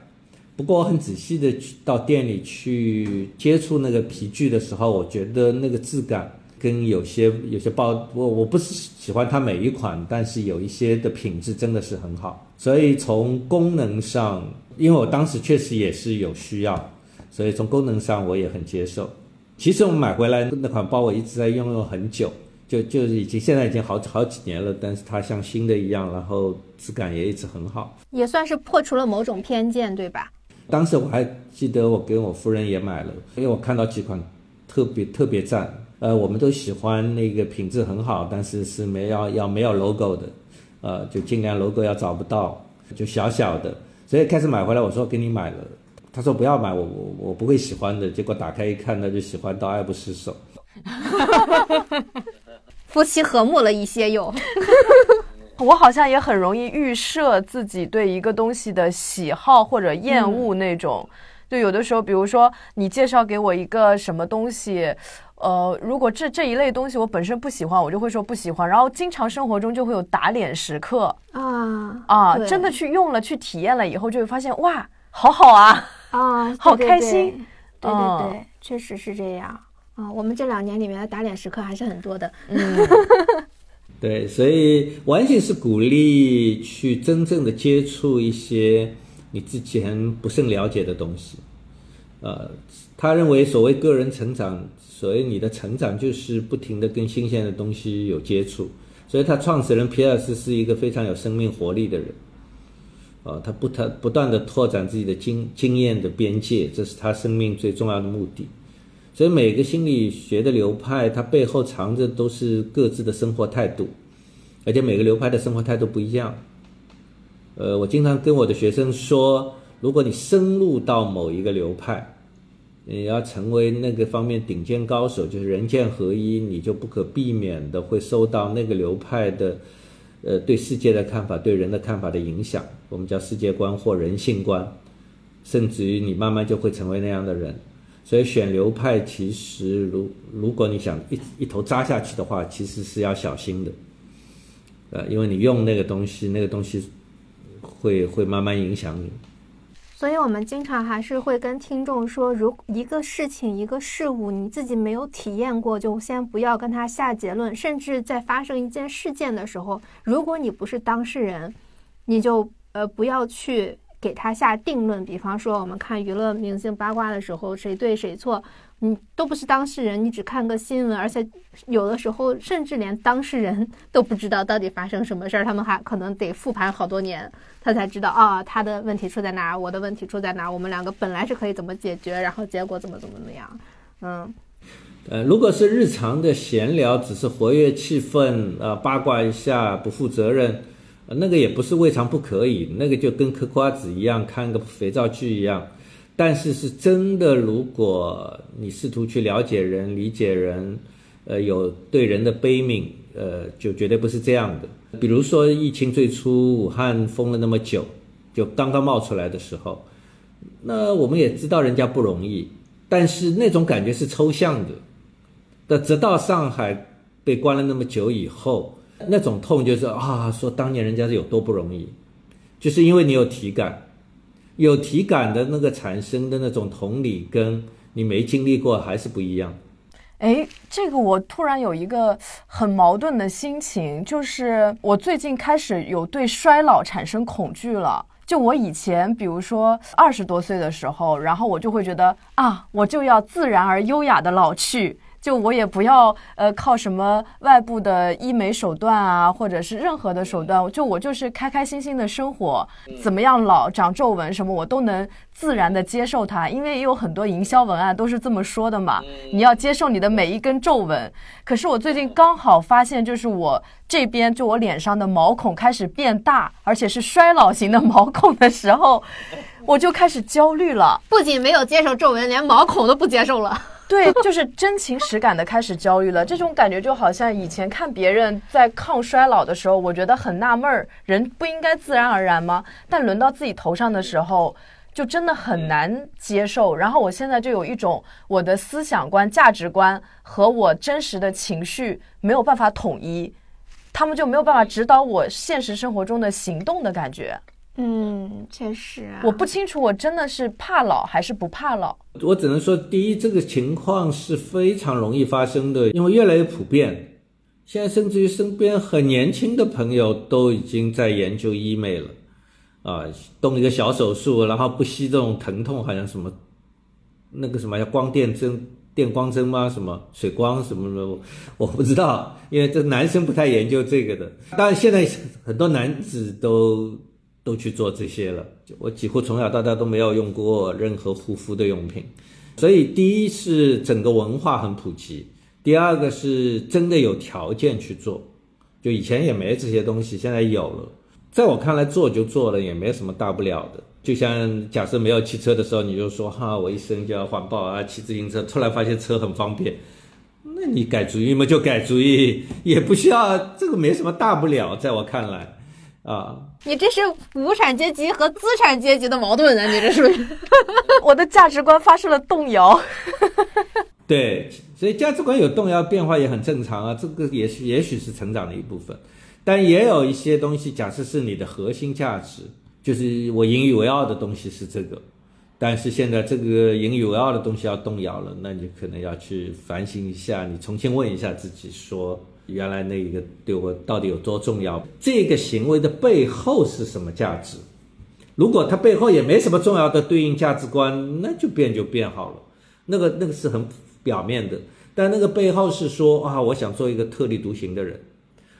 S2: 不过我很仔细的去到店里去接触那个皮具的时候，我觉得那个质感。跟有些有些包，我我不是喜欢它每一款，但是有一些的品质真的是很好。所以从功能上，因为我当时确实也是有需要，所以从功能上我也很接受。其实我买回来那款包，我一直在用用很久，就就是已经现在已经好好几年了，但是它像新的一样，然后质感也一直很好。
S1: 也算是破除了某种偏见，对吧？
S2: 当时我还记得我跟我夫人也买了，因为我看到几款特别特别赞，呃，我们都喜欢那个品质很好，但是是没要要没有 logo 的，呃，就尽量 logo 要找不到，就小小的。所以开始买回来，我说给你买了，他说不要买，我我我不会喜欢的。结果打开一看，那就喜欢到爱不释手。
S1: 夫妻和睦了一些又。
S3: 我好像也很容易预设自己对一个东西的喜好或者厌恶那种。就有的时候，比如说你介绍给我一个什么东西，呃，如果这这一类东西我本身不喜欢，我就会说不喜欢。然后经常生活中就会有打脸时刻
S1: 啊
S3: 啊，真的去用了去体验了以后，就会发现哇，好好啊
S1: 啊，
S3: 好开心。
S1: 对对对，确实是这样啊。我们这两年里面的打脸时刻还是很多的。
S3: 嗯。
S2: 对，所以完全是鼓励去真正的接触一些你之前不甚了解的东西。呃，他认为所谓个人成长，所谓你的成长就是不停的跟新鲜的东西有接触。所以他创始人皮尔斯是一个非常有生命活力的人。呃，他不他不断的拓展自己的经经验的边界，这是他生命最重要的目的。所以每个心理学的流派，它背后藏着都是各自的生活态度，而且每个流派的生活态度不一样。呃，我经常跟我的学生说，如果你深入到某一个流派，你要成为那个方面顶尖高手，就是人剑合一，你就不可避免的会受到那个流派的，呃，对世界的看法、对人的看法的影响。我们叫世界观或人性观，甚至于你慢慢就会成为那样的人。所以选流派，其实如如果你想一一头扎下去的话，其实是要小心的，呃，因为你用那个东西，那个东西会会慢慢影响你。
S1: 所以我们经常还是会跟听众说，如一个事情、一个事物，你自己没有体验过，就先不要跟他下结论。甚至在发生一件事件的时候，如果你不是当事人，你就呃不要去。给他下定论，比方说我们看娱乐明星八卦的时候，谁对谁错，你都不是当事人，你只看个新闻，而且有的时候甚至连当事人 都不知道到底发生什么事儿，他们还可能得复盘好多年，他才知道啊，他的问题出在哪儿，我的问题出在哪儿，我们两个本来是可以怎么解决，然后结果怎么怎么怎么样，嗯，
S2: 呃，如果是日常的闲聊，只是活跃气氛，呃，八卦一下，不负责任。那个也不是未尝不可以，那个就跟嗑瓜子一样，看个肥皂剧一样。但是是真的，如果你试图去了解人、理解人，呃，有对人的悲悯，呃，就绝对不是这样的。比如说疫情最初，武汉封了那么久，就刚刚冒出来的时候，那我们也知道人家不容易，但是那种感觉是抽象的。那直到上海被关了那么久以后。那种痛就是啊，说当年人家是有多不容易，就是因为你有体感，有体感的那个产生的那种同理，跟你没经历过还是不一样。
S3: 哎，这个我突然有一个很矛盾的心情，就是我最近开始有对衰老产生恐惧了。就我以前，比如说二十多岁的时候，然后我就会觉得啊，我就要自然而优雅的老去。就我也不要呃靠什么外部的医美手段啊，或者是任何的手段，就我就是开开心心的生活，怎么样老长皱纹什么我都能自然的接受它，因为也有很多营销文案都是这么说的嘛，你要接受你的每一根皱纹。可是我最近刚好发现，就是我这边就我脸上的毛孔开始变大，而且是衰老型的毛孔的时候，我就开始焦虑了。
S1: 不仅没有接受皱纹，连毛孔都不接受了。
S3: 对，就是真情实感的开始焦虑了。这种感觉就好像以前看别人在抗衰老的时候，我觉得很纳闷儿，人不应该自然而然吗？但轮到自己头上的时候，就真的很难接受。然后我现在就有一种我的思想观、价值观和我真实的情绪没有办法统一，他们就没有办法指导我现实生活中的行动的感觉。
S1: 嗯，确实，啊
S3: 我不清楚我真的是怕老还是不怕老。
S2: 我只能说，第一，这个情况是非常容易发生的，因为越来越普遍。现在甚至于身边很年轻的朋友都已经在研究医美了，啊，动一个小手术，然后不惜这种疼痛，好像什么那个什么叫光电针电光针吗？什么水光什么的？我不知道，因为这男生不太研究这个的。当然，现在很多男子都都去做这些了。我几乎从小到大都没有用过任何护肤的用品，所以第一是整个文化很普及，第二个是真的有条件去做。就以前也没这些东西，现在有了。在我看来，做就做了，也没什么大不了的。就像假设没有汽车的时候，你就说哈，我一生就要环保啊，骑自行车。突然发现车很方便，那你改主意嘛就改主意，也不需要这个没什么大不了。在我看来，啊，
S1: 你这是无产阶级和资产阶级的矛盾啊！你这是，
S3: 我的价值观发生了动摇。
S2: 对，所以价值观有动摇变化也很正常啊，这个也许也许是成长的一部分，但也有一些东西，假设是你的核心价值，就是我引以为傲的东西是这个，但是现在这个引以为傲的东西要动摇了，那你可能要去反省一下，你重新问一下自己，说原来那一个对我到底有多重要？这个行为的背后是什么价值？如果它背后也没什么重要的对应价值观，那就变就变好了，那个那个是很。表面的，但那个背后是说啊，我想做一个特立独行的人。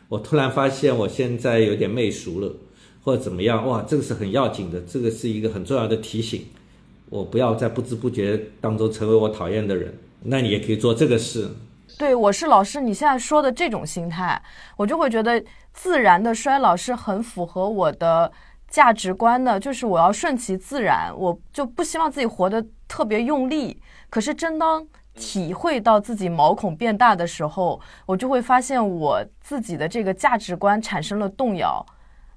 S2: 我突然发现我现在有点媚俗了，或者怎么样？哇，这个是很要紧的，这个是一个很重要的提醒，我不要在不知不觉当中成为我讨厌的人。那你也可以做这个事。
S3: 对，我是老师，你现在说的这种心态，我就会觉得自然的衰老是很符合我的价值观的，就是我要顺其自然，我就不希望自己活得特别用力。可是真当体会到自己毛孔变大的时候，我就会发现我自己的这个价值观产生了动摇。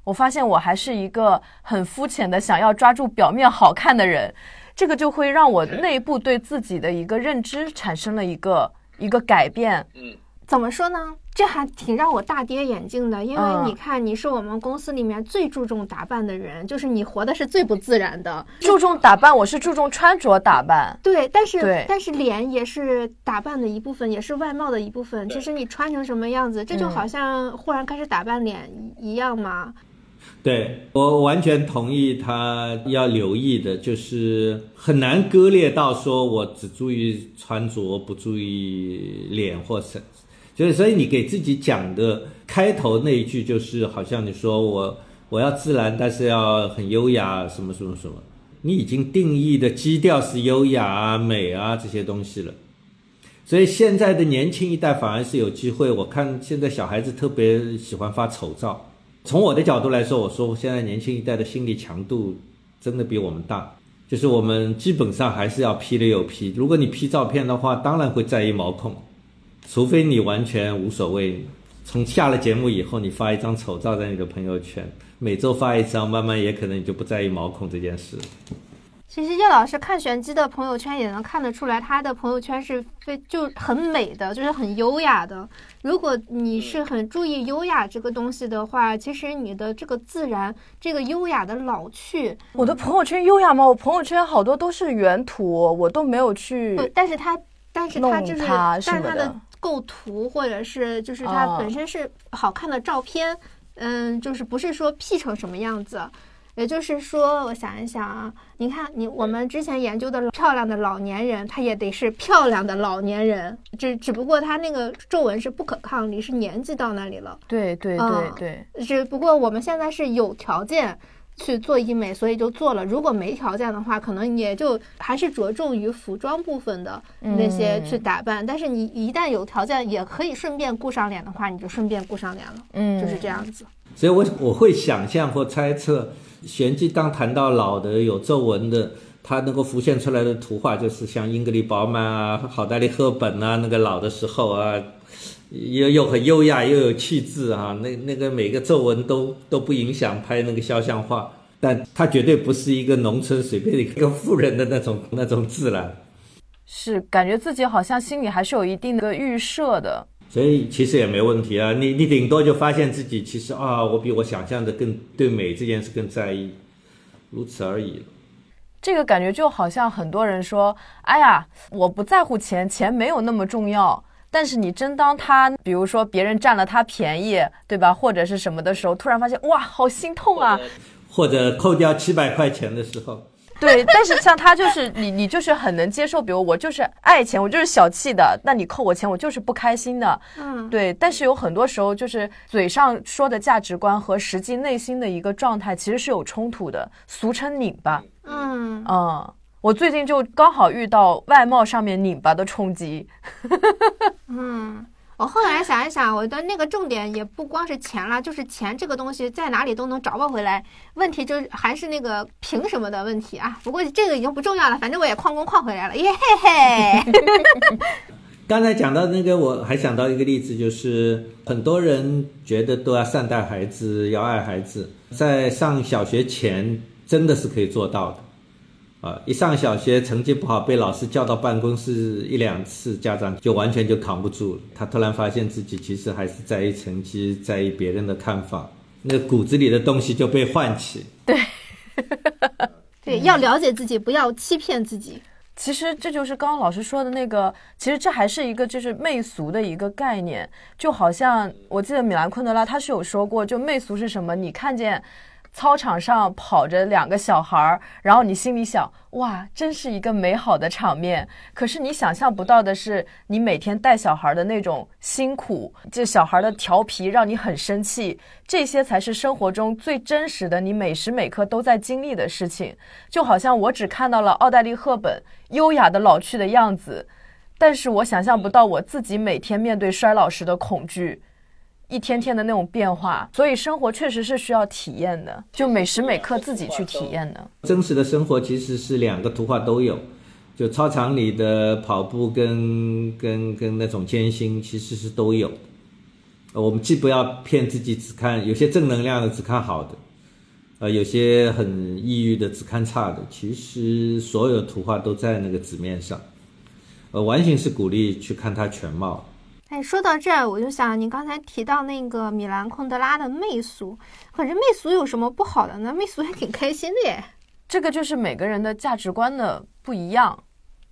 S3: 我发现我还是一个很肤浅的想要抓住表面好看的人，这个就会让我内部对自己的一个认知产生了一个一个改变。
S1: 嗯。怎么说呢？这还挺让我大跌眼镜的，因为你看，你是我们公司里面最注重打扮的人，就是你活的是最不自然的。
S3: 注重打扮，我是注重穿着打扮。
S1: 对，但是但是脸也是打扮的一部分，也是外貌的一部分。其实你穿成什么样子，这就好像忽然开始打扮脸一样嘛。
S2: 对我完全同意，他要留意的就是很难割裂到说我只注意穿着，不注意脸或身。就是，所以你给自己讲的开头那一句，就是好像你说我我要自然，但是要很优雅，什么什么什么。你已经定义的基调是优雅啊、美啊这些东西了。所以现在的年轻一代反而是有机会。我看现在小孩子特别喜欢发丑照。从我的角度来说，我说现在年轻一代的心理强度真的比我们大。就是我们基本上还是要 P 的有 P。如果你 P 照片的话，当然会在意毛孔。除非你完全无所谓，从下了节目以后，你发一张丑照在你的朋友圈，每周发一张，慢慢也可能你就不在意毛孔这件事。
S1: 其实叶老师看玄机的朋友圈也能看得出来，他的朋友圈是非就很美的，就是很优雅的。如果你是很注意优雅这个东西的话，其实你的这个自然、这个优雅的老去，
S3: 我的朋友圈优雅吗？我朋友圈好多都是原图，我都没有去。
S1: 但是他，但是他就是，但是他的。构图或者是就是它本身是好看的照片，嗯，就是不是说 P 成什么样子，也就是说，我想一想啊，你看你我们之前研究的漂亮的老年人，他也得是漂亮的老年人，只只不过他那个皱纹是不可抗力，是年纪到那里了。
S3: 对对对对，
S1: 只不过我们现在是有条件。去做医美，所以就做了。如果没条件的话，可能也就还是着重于服装部分的那些去打扮。但是你一旦有条件，也可以顺便顾上脸的话，你就顺便顾上脸了。嗯，就是这样子。
S2: 所以，我我会想象或猜测，玄机当谈到老的有皱纹的，他能够浮现出来的图画，就是像英格丽·褒曼啊、好黛丽·赫本啊，那个老的时候啊。又又很优雅，又有气质啊！那那个每个皱纹都都不影响拍那个肖像画，但他绝对不是一个农村随便一个 富人的那种那种自然。
S3: 是感觉自己好像心里还是有一定的预设的，
S2: 所以其实也没问题啊。你你顶多就发现自己其实啊，我比我想象的更对美这件事更在意，如此而已。
S3: 这个感觉就好像很多人说：“哎呀，我不在乎钱，钱没有那么重要。”但是你真当他，比如说别人占了他便宜，对吧？或者是什么的时候，突然发现哇，好心痛啊！
S2: 或者扣掉七百块钱的时候，
S3: 对，但是像他就是你，你就是很能接受，比如我就是爱钱，我就是小气的，那你扣我钱，我就是不开心的。
S1: 嗯，
S3: 对，但是有很多时候就是嘴上说的价值观和实际内心的一个状态其实是有冲突的，俗称拧巴。
S1: 嗯，
S3: 嗯，我最近就刚好遇到外貌上面拧巴的冲击。
S1: 嗯，我后来想一想，我的那个重点也不光是钱了，就是钱这个东西在哪里都能找不回来，问题就是还是那个凭什么的问题啊。不过这个已经不重要了，反正我也旷工旷回来了，耶嘿嘿。
S2: 刚才讲到那个，我还想到一个例子，就是很多人觉得都要善待孩子，要爱孩子，在上小学前真的是可以做到的。啊，一上小学成绩不好，被老师叫到办公室一两次，家长就完全就扛不住了。他突然发现自己其实还是在意成绩，在意别人的看法，那骨子里的东西就被唤起。
S1: 对，要了解自己，不要欺骗自己。
S3: 其实这就是刚刚老师说的那个，其实这还是一个就是媚俗的一个概念，就好像我记得米兰昆德拉他是有说过，就媚俗是什么？你看见操场上跑着两个小孩儿，然后你心里想，哇，真是一个美好的场面。可是你想象不到的是，你每天带小孩的那种辛苦，这小孩的调皮让你很生气，这些才是生活中最真实的，你每时每刻都在经历的事情。就好像我只看到了奥黛丽·赫本优雅的老去的样子，但是我想象不到我自己每天面对衰老时的恐惧。一天天的那种变化，所以生活确实是需要体验的，就每时每刻自己去体验的。
S2: 真实的生活其实是两个图画都有，就操场里的跑步跟跟跟那种艰辛其实是都有。我们既不要骗自己，只看有些正能量的，只看好的，呃，有些很抑郁的，只看差的。其实所有图画都在那个纸面上，呃，完全是鼓励去看它全貌。
S1: 哎，说到这儿，我就想，你刚才提到那个米兰昆德拉的媚俗，可是媚俗有什么不好的呢？媚俗还挺开心的耶。
S3: 这个就是每个人的价值观的不一样。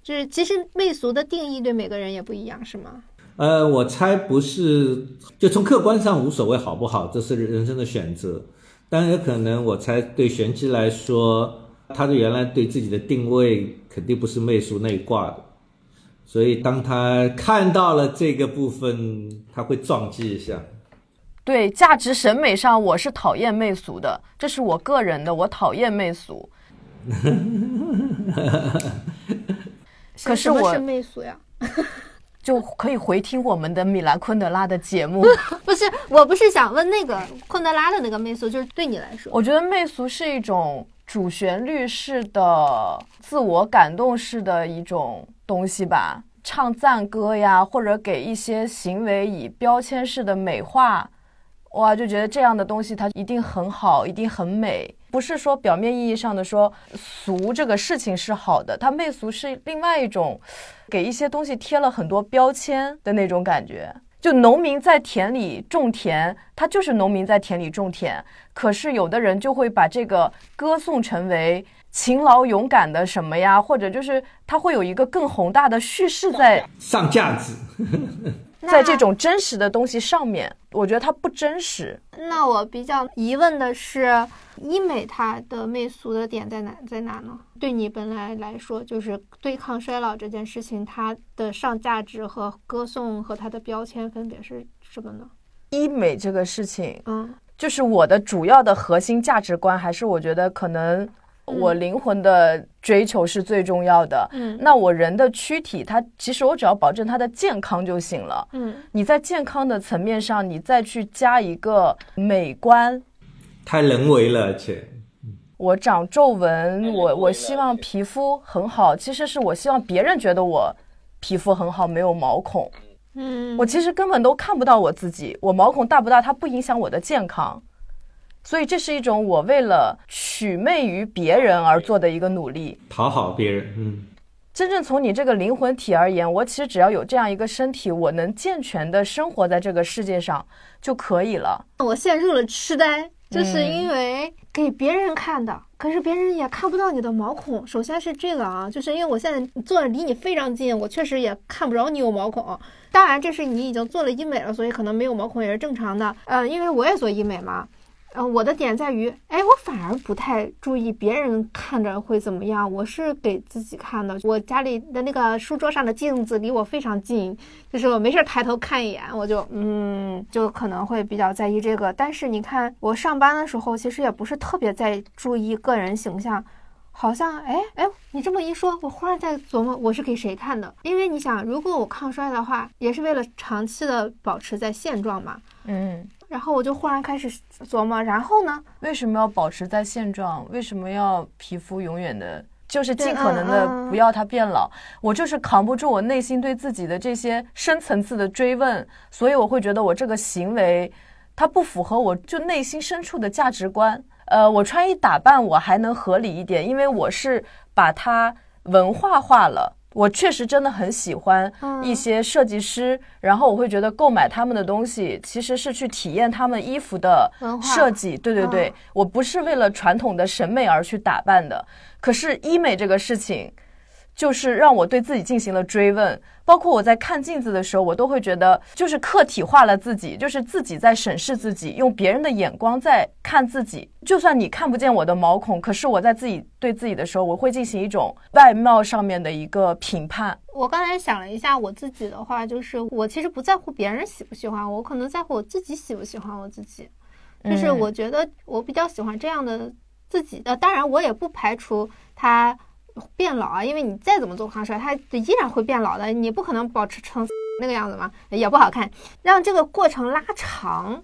S1: 就是其实媚俗的定义对每个人也不一样，是吗？
S2: 呃，我猜不是，就从客观上无所谓好不好，这是人生的选择。但也可能，我猜对玄机来说，他的原来对自己的定位肯定不是媚俗那一挂的，所以当他看到了这个部分，他会撞击一下。
S3: 对价值审美上，我是讨厌媚俗的，这是我个人的，我讨厌媚俗。可是我
S1: 什么是媚俗呀？
S3: 就可以回听我们的米兰昆德拉的节目。
S1: 不是，我不是想问那个昆德拉的那个媚俗，就是对你来说，
S3: 我觉得媚俗是一种主旋律式的、自我感动式的一种东西吧，唱赞歌呀，或者给一些行为以标签式的美化，哇，就觉得这样的东西它一定很好，一定很美。不是说表面意义上的说俗这个事情是好的，它媚俗是另外一种给一些东西贴了很多标签的那种感觉。就农民在田里种田，他就是农民在田里种田。可是有的人就会把这个歌颂成为勤劳勇敢的什么呀，或者就是他会有一个更宏大的叙事在
S2: 上价值，
S3: 在这种真实的东西上面，我觉得它不真实。
S1: 那我比较疑问的是，医美它的媚俗的点在哪在哪呢？对你本来来说，就是对抗衰老这件事情，它的上价值和歌颂和它的标签分别是什么呢？
S3: 医美这个事情，
S1: 嗯
S3: 就是我的主要的核心价值观，还是我觉得可能我灵魂的追求是最重要的。
S1: 嗯
S3: 那我人的躯体，它其实我只要保证它的健康就行了。
S1: 嗯
S3: 你在健康的层面上，你再去加一个美观，
S2: 太人为了，而且
S3: 我长皱纹，我我希望皮肤很好，其实是我希望别人觉得我皮肤很好，没有毛孔。
S1: 嗯，
S3: 我其实根本都看不到我自己，我毛孔大不大，它不影响我的健康，所以这是一种我为了取媚于别人而做的一个努力。
S2: 讨好别人，嗯，
S3: 真正从你这个灵魂体而言，我其实只要有这样一个身体，我能健全的生活在这个世界上就可以了。
S1: 我陷入了痴呆，就是
S3: 嗯
S1: 因为给别人看的，可是别人也看不到你的毛孔。首先是这个啊，就是因为我现在坐的离你非常近，我确实也看不着你有毛孔。当然，这是你已经做了医美了，所以可能没有毛孔也是正常的。呃，因为我也做医美嘛，呃，我的点在于，哎，我反而不太注意别人看着会怎么样，我是给自己看的。我家里的那个书桌上的镜子离我非常近，就是我没事抬头看一眼，我就嗯，就可能会比较在意这个。但是你看，我上班的时候其实也不是特别在注意个人形象，好像哎哎，你这么一说，我忽然在琢磨我是给谁看的？因为你想，如果我抗衰的话，也是为了长期的保持在现状嘛。
S3: 嗯，
S1: 然后我就忽然开始琢磨，然后呢？
S3: 为什么要保持在现状？为什么要皮肤永远的，就是尽可能的不要它变老？我就是扛不住我内心对自己的这些深层次的追问，所以我会觉得我这个行为，它不符合我就内心深处的价值观。呃，我穿衣打扮我还能合理一点，因为我是把它文化化了。我确实真的很喜欢一些设计师，然后我会觉得购买他们的东西其实是去体验他们衣服的设计。对对对，我不是为了传统的审美而去打扮的。可是医美这个事情。就是让我对自己进行了追问，包括我在看镜子的时候，我都会觉得就是客体化了自己，就是自己在审视自己，用别人的眼光在看自己。就算你看不见我的毛孔，可是我在自己对自己的时候，我会进行一种外貌上面的一个评判。
S1: 我刚才想了一下，我自己的话，就是我其实不在乎别人喜不喜欢我，可能在乎我自己喜不喜欢我自己。就是我觉得我比较喜欢这样的自己。呃，当然我也不排除他。变老啊，因为你再怎么做抗衰，它依然会变老的。你不可能保持成那个样子嘛，也不好看。让这个过程拉长，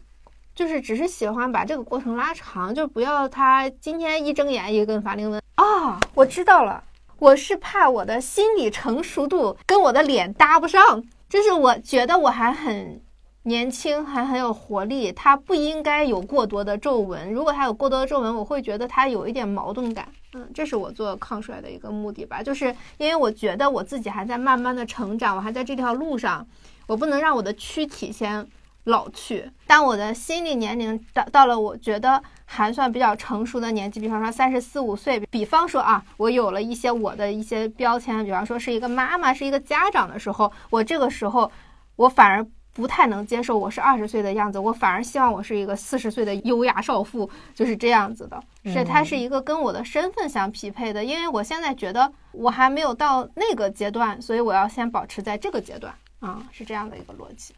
S1: 就是只是喜欢把这个过程拉长，就不要他今天一睁眼一根法令纹啊。我知道了，我是怕我的心理成熟度跟我的脸搭不上，就是我觉得我还很。年轻还很有活力，它不应该有过多的皱纹。如果它有过多的皱纹，我会觉得它有一点矛盾感。嗯，这是我做抗衰的一个目的吧，就是因为我觉得我自己还在慢慢的成长，我还在这条路上，我不能让我的躯体先老去。当我的心理年龄到到了，我觉得还算比较成熟的年纪，比方说三十四五岁，比方说啊，我有了一些我的一些标签，比方说是一个妈妈，是一个家长的时候，我这个时候我反而。不太能接受我是二十岁的样子，我反而希望我是一个四十岁的优雅少妇，就是这样子的。是它是一个跟我的身份相匹配的，因为我现在觉得我还没有到那个阶段，所以我要先保持在这个阶段啊，是这样的一个逻辑。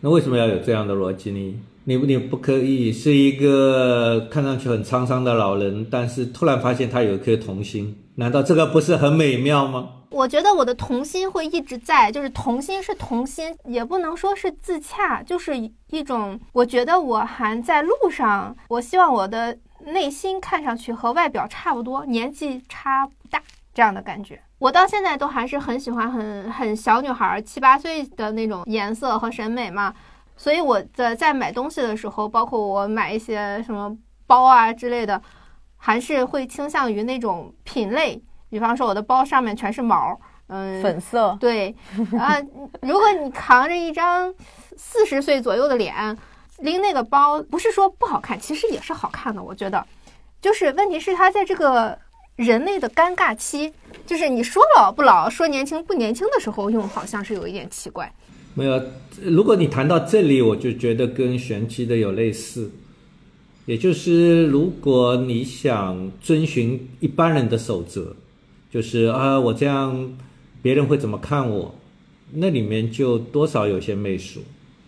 S2: 那为什么要有这样的逻辑呢？你不你不可以是一个看上去很沧桑的老人，但是突然发现他有一颗童心，难道这个不是很美妙吗？
S1: 我觉得我的童心会一直在，就是童心是童心，也不能说是自洽，就是一种我觉得我还在路上。我希望我的内心看上去和外表差不多，年纪差不大这样的感觉。我到现在都还是很喜欢很很小女孩七八岁的那种颜色和审美嘛，所以我在在买东西的时候，包括我买一些什么包啊之类的，还是会倾向于那种品类。比方说，我的包上面全是毛，嗯，
S3: 粉色，
S1: 对，啊，如果你扛着一张四十岁左右的脸，拎那个包，不是说不好看，其实也是好看的，我觉得，就是问题是它在这个人类的尴尬期，就是你说老不老，说年轻不年轻的时候用，好像是有一点奇怪。
S2: 没有，如果你谈到这里，我就觉得跟玄机的有类似。也就是，如果你想遵循一般人的守则。就是啊，我这样，别人会怎么看我？那里面就多少有些媚俗。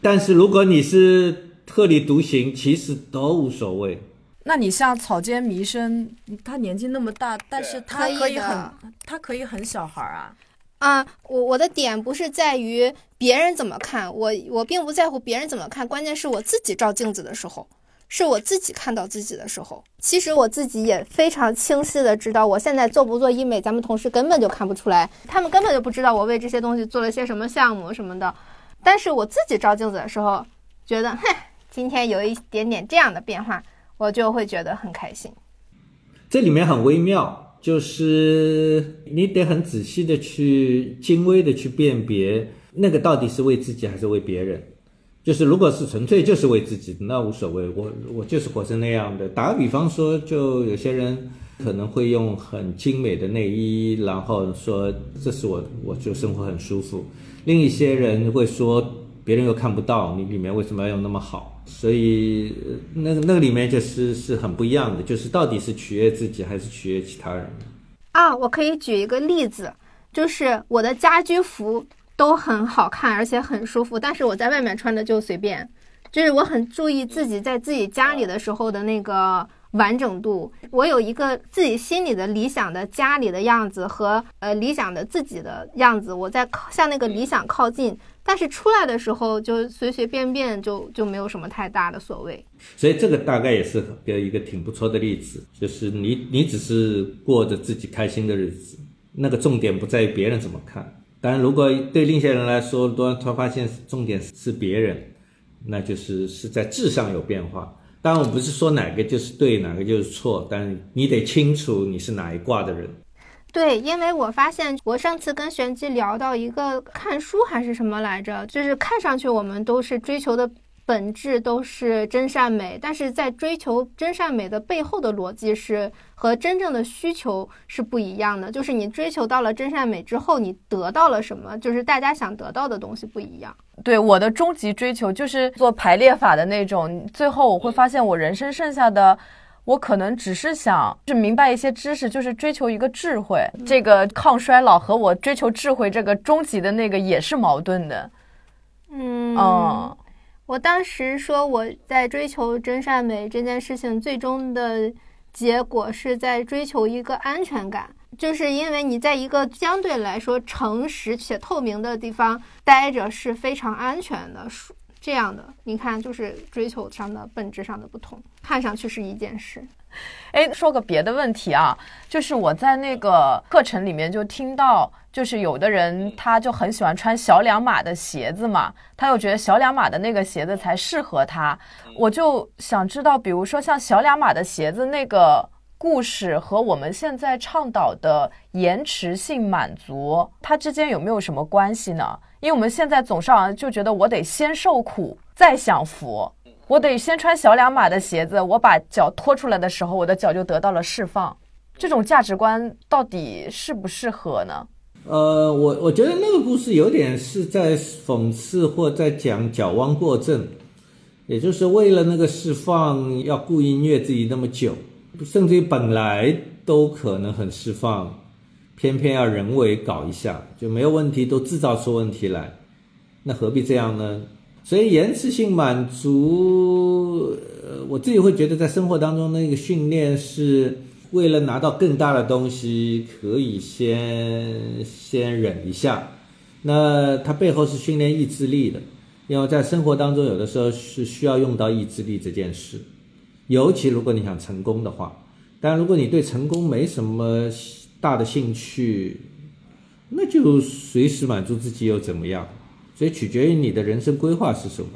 S2: 但是如果你是特立独行，其实都无所谓。
S3: 那你像草间弥生，他年纪那么大，但是他可以很，他可以很小孩啊。
S1: 啊，我我的点不是在于别人怎么看我，我并不在乎别人怎么看，关键是我自己照镜子的时候。是我自己看到自己的时候，其实我自己也非常清晰的知道，我现在做不做医美，咱们同事根本就看不出来，他们根本就不知道我为这些东西做了些什么项目什么的。但是我自己照镜子的时候，觉得，哼，今天有一点点这样的变化，我就会觉得很开心。
S2: 这里面很微妙，就是你得很仔细的去精微的去辨别，那个到底是为自己还是为别人。就是如果是纯粹就是为自己，那无所谓。我我就是活成那样的。打个比方说，就有些人可能会用很精美的内衣，然后说这是我，我就生活很舒服。另一些人会说，别人又看不到你里面为什么要用那么好？所以那个那个里面就是是很不一样的，就是到底是取悦自己还是取悦其他人。
S1: 啊，我可以举一个例子，就是我的家居服都很好看，而且很舒服，但是我在外面穿的就随便，就是我很注意自己在自己家里的时候的那个完整度。我有一个自己心里的理想的家里的样子和呃理想的自己的样子，我在靠向那个理想靠近，但是出来的时候就随随便便就就没有什么太大的所谓。
S2: 所以这个大概也是一个挺不错的例子，就是你你只是过着自己开心的日子，那个重点不在于别人怎么看。但，如果对另一些人来说，突然突然发现重点是别人，那就是是在智上有变化。当然，我不是说哪个就是对，哪个就是错，但你得清楚你是哪一卦的人。
S1: 对，因为我发现我上次跟玄机聊到一个看书还是什么来着，就是看上去我们都是追求的本质都是真善美，但是在追求真善美的背后的逻辑是和真正的需求是不一样的。就是你追求到了真善美之后，你得到了什么，就是大家想得到的东西不一样。
S3: 对我的终极追求就是做排列法的那种，最后我会发现我人生剩下的，我可能只是想是明白一些知识，就是追求一个智慧。这个抗衰老和我追求智慧这个终极的那个也是矛盾的。
S1: 嗯
S3: 嗯，
S1: 我当时说我在追求真善美这件事情，最终的结果是在追求一个安全感，就是因为你在一个相对来说诚实且透明的地方待着是非常安全的。这样的，你看，就是追求上的本质上的不同，看上去是一件事。
S3: 哎，说个别的问题啊，就是我在那个课程里面就听到，就是有的人他就很喜欢穿小两码的鞋子嘛，他又觉得小两码的那个鞋子才适合他。我就想知道，比如说像小两码的鞋子那个故事和我们现在倡导的延迟性满足，它之间有没有什么关系呢？因为我们现在总是好像就觉得我得先受苦再享福。我得先穿小两码的鞋子，我把脚拖出来的时候，我的脚就得到了释放。这种价值观到底适不适合呢？
S2: 呃，我我觉得那个故事有点是在讽刺或在讲矫枉过正，也就是为了那个释放，要故意虐自己那么久，甚至于本来都可能很释放，偏偏要人为搞一下，就没有问题都制造出问题来，那何必这样呢？所以延迟性满足，呃，我自己会觉得在生活当中那个训练是为了拿到更大的东西，可以先先忍一下。那它背后是训练意志力的，因为在生活当中有的时候是需要用到意志力这件事，尤其如果你想成功的话。但如果你对成功没什么大的兴趣，那就随时满足自己又怎么样？所以取决于你的人生规划是什么，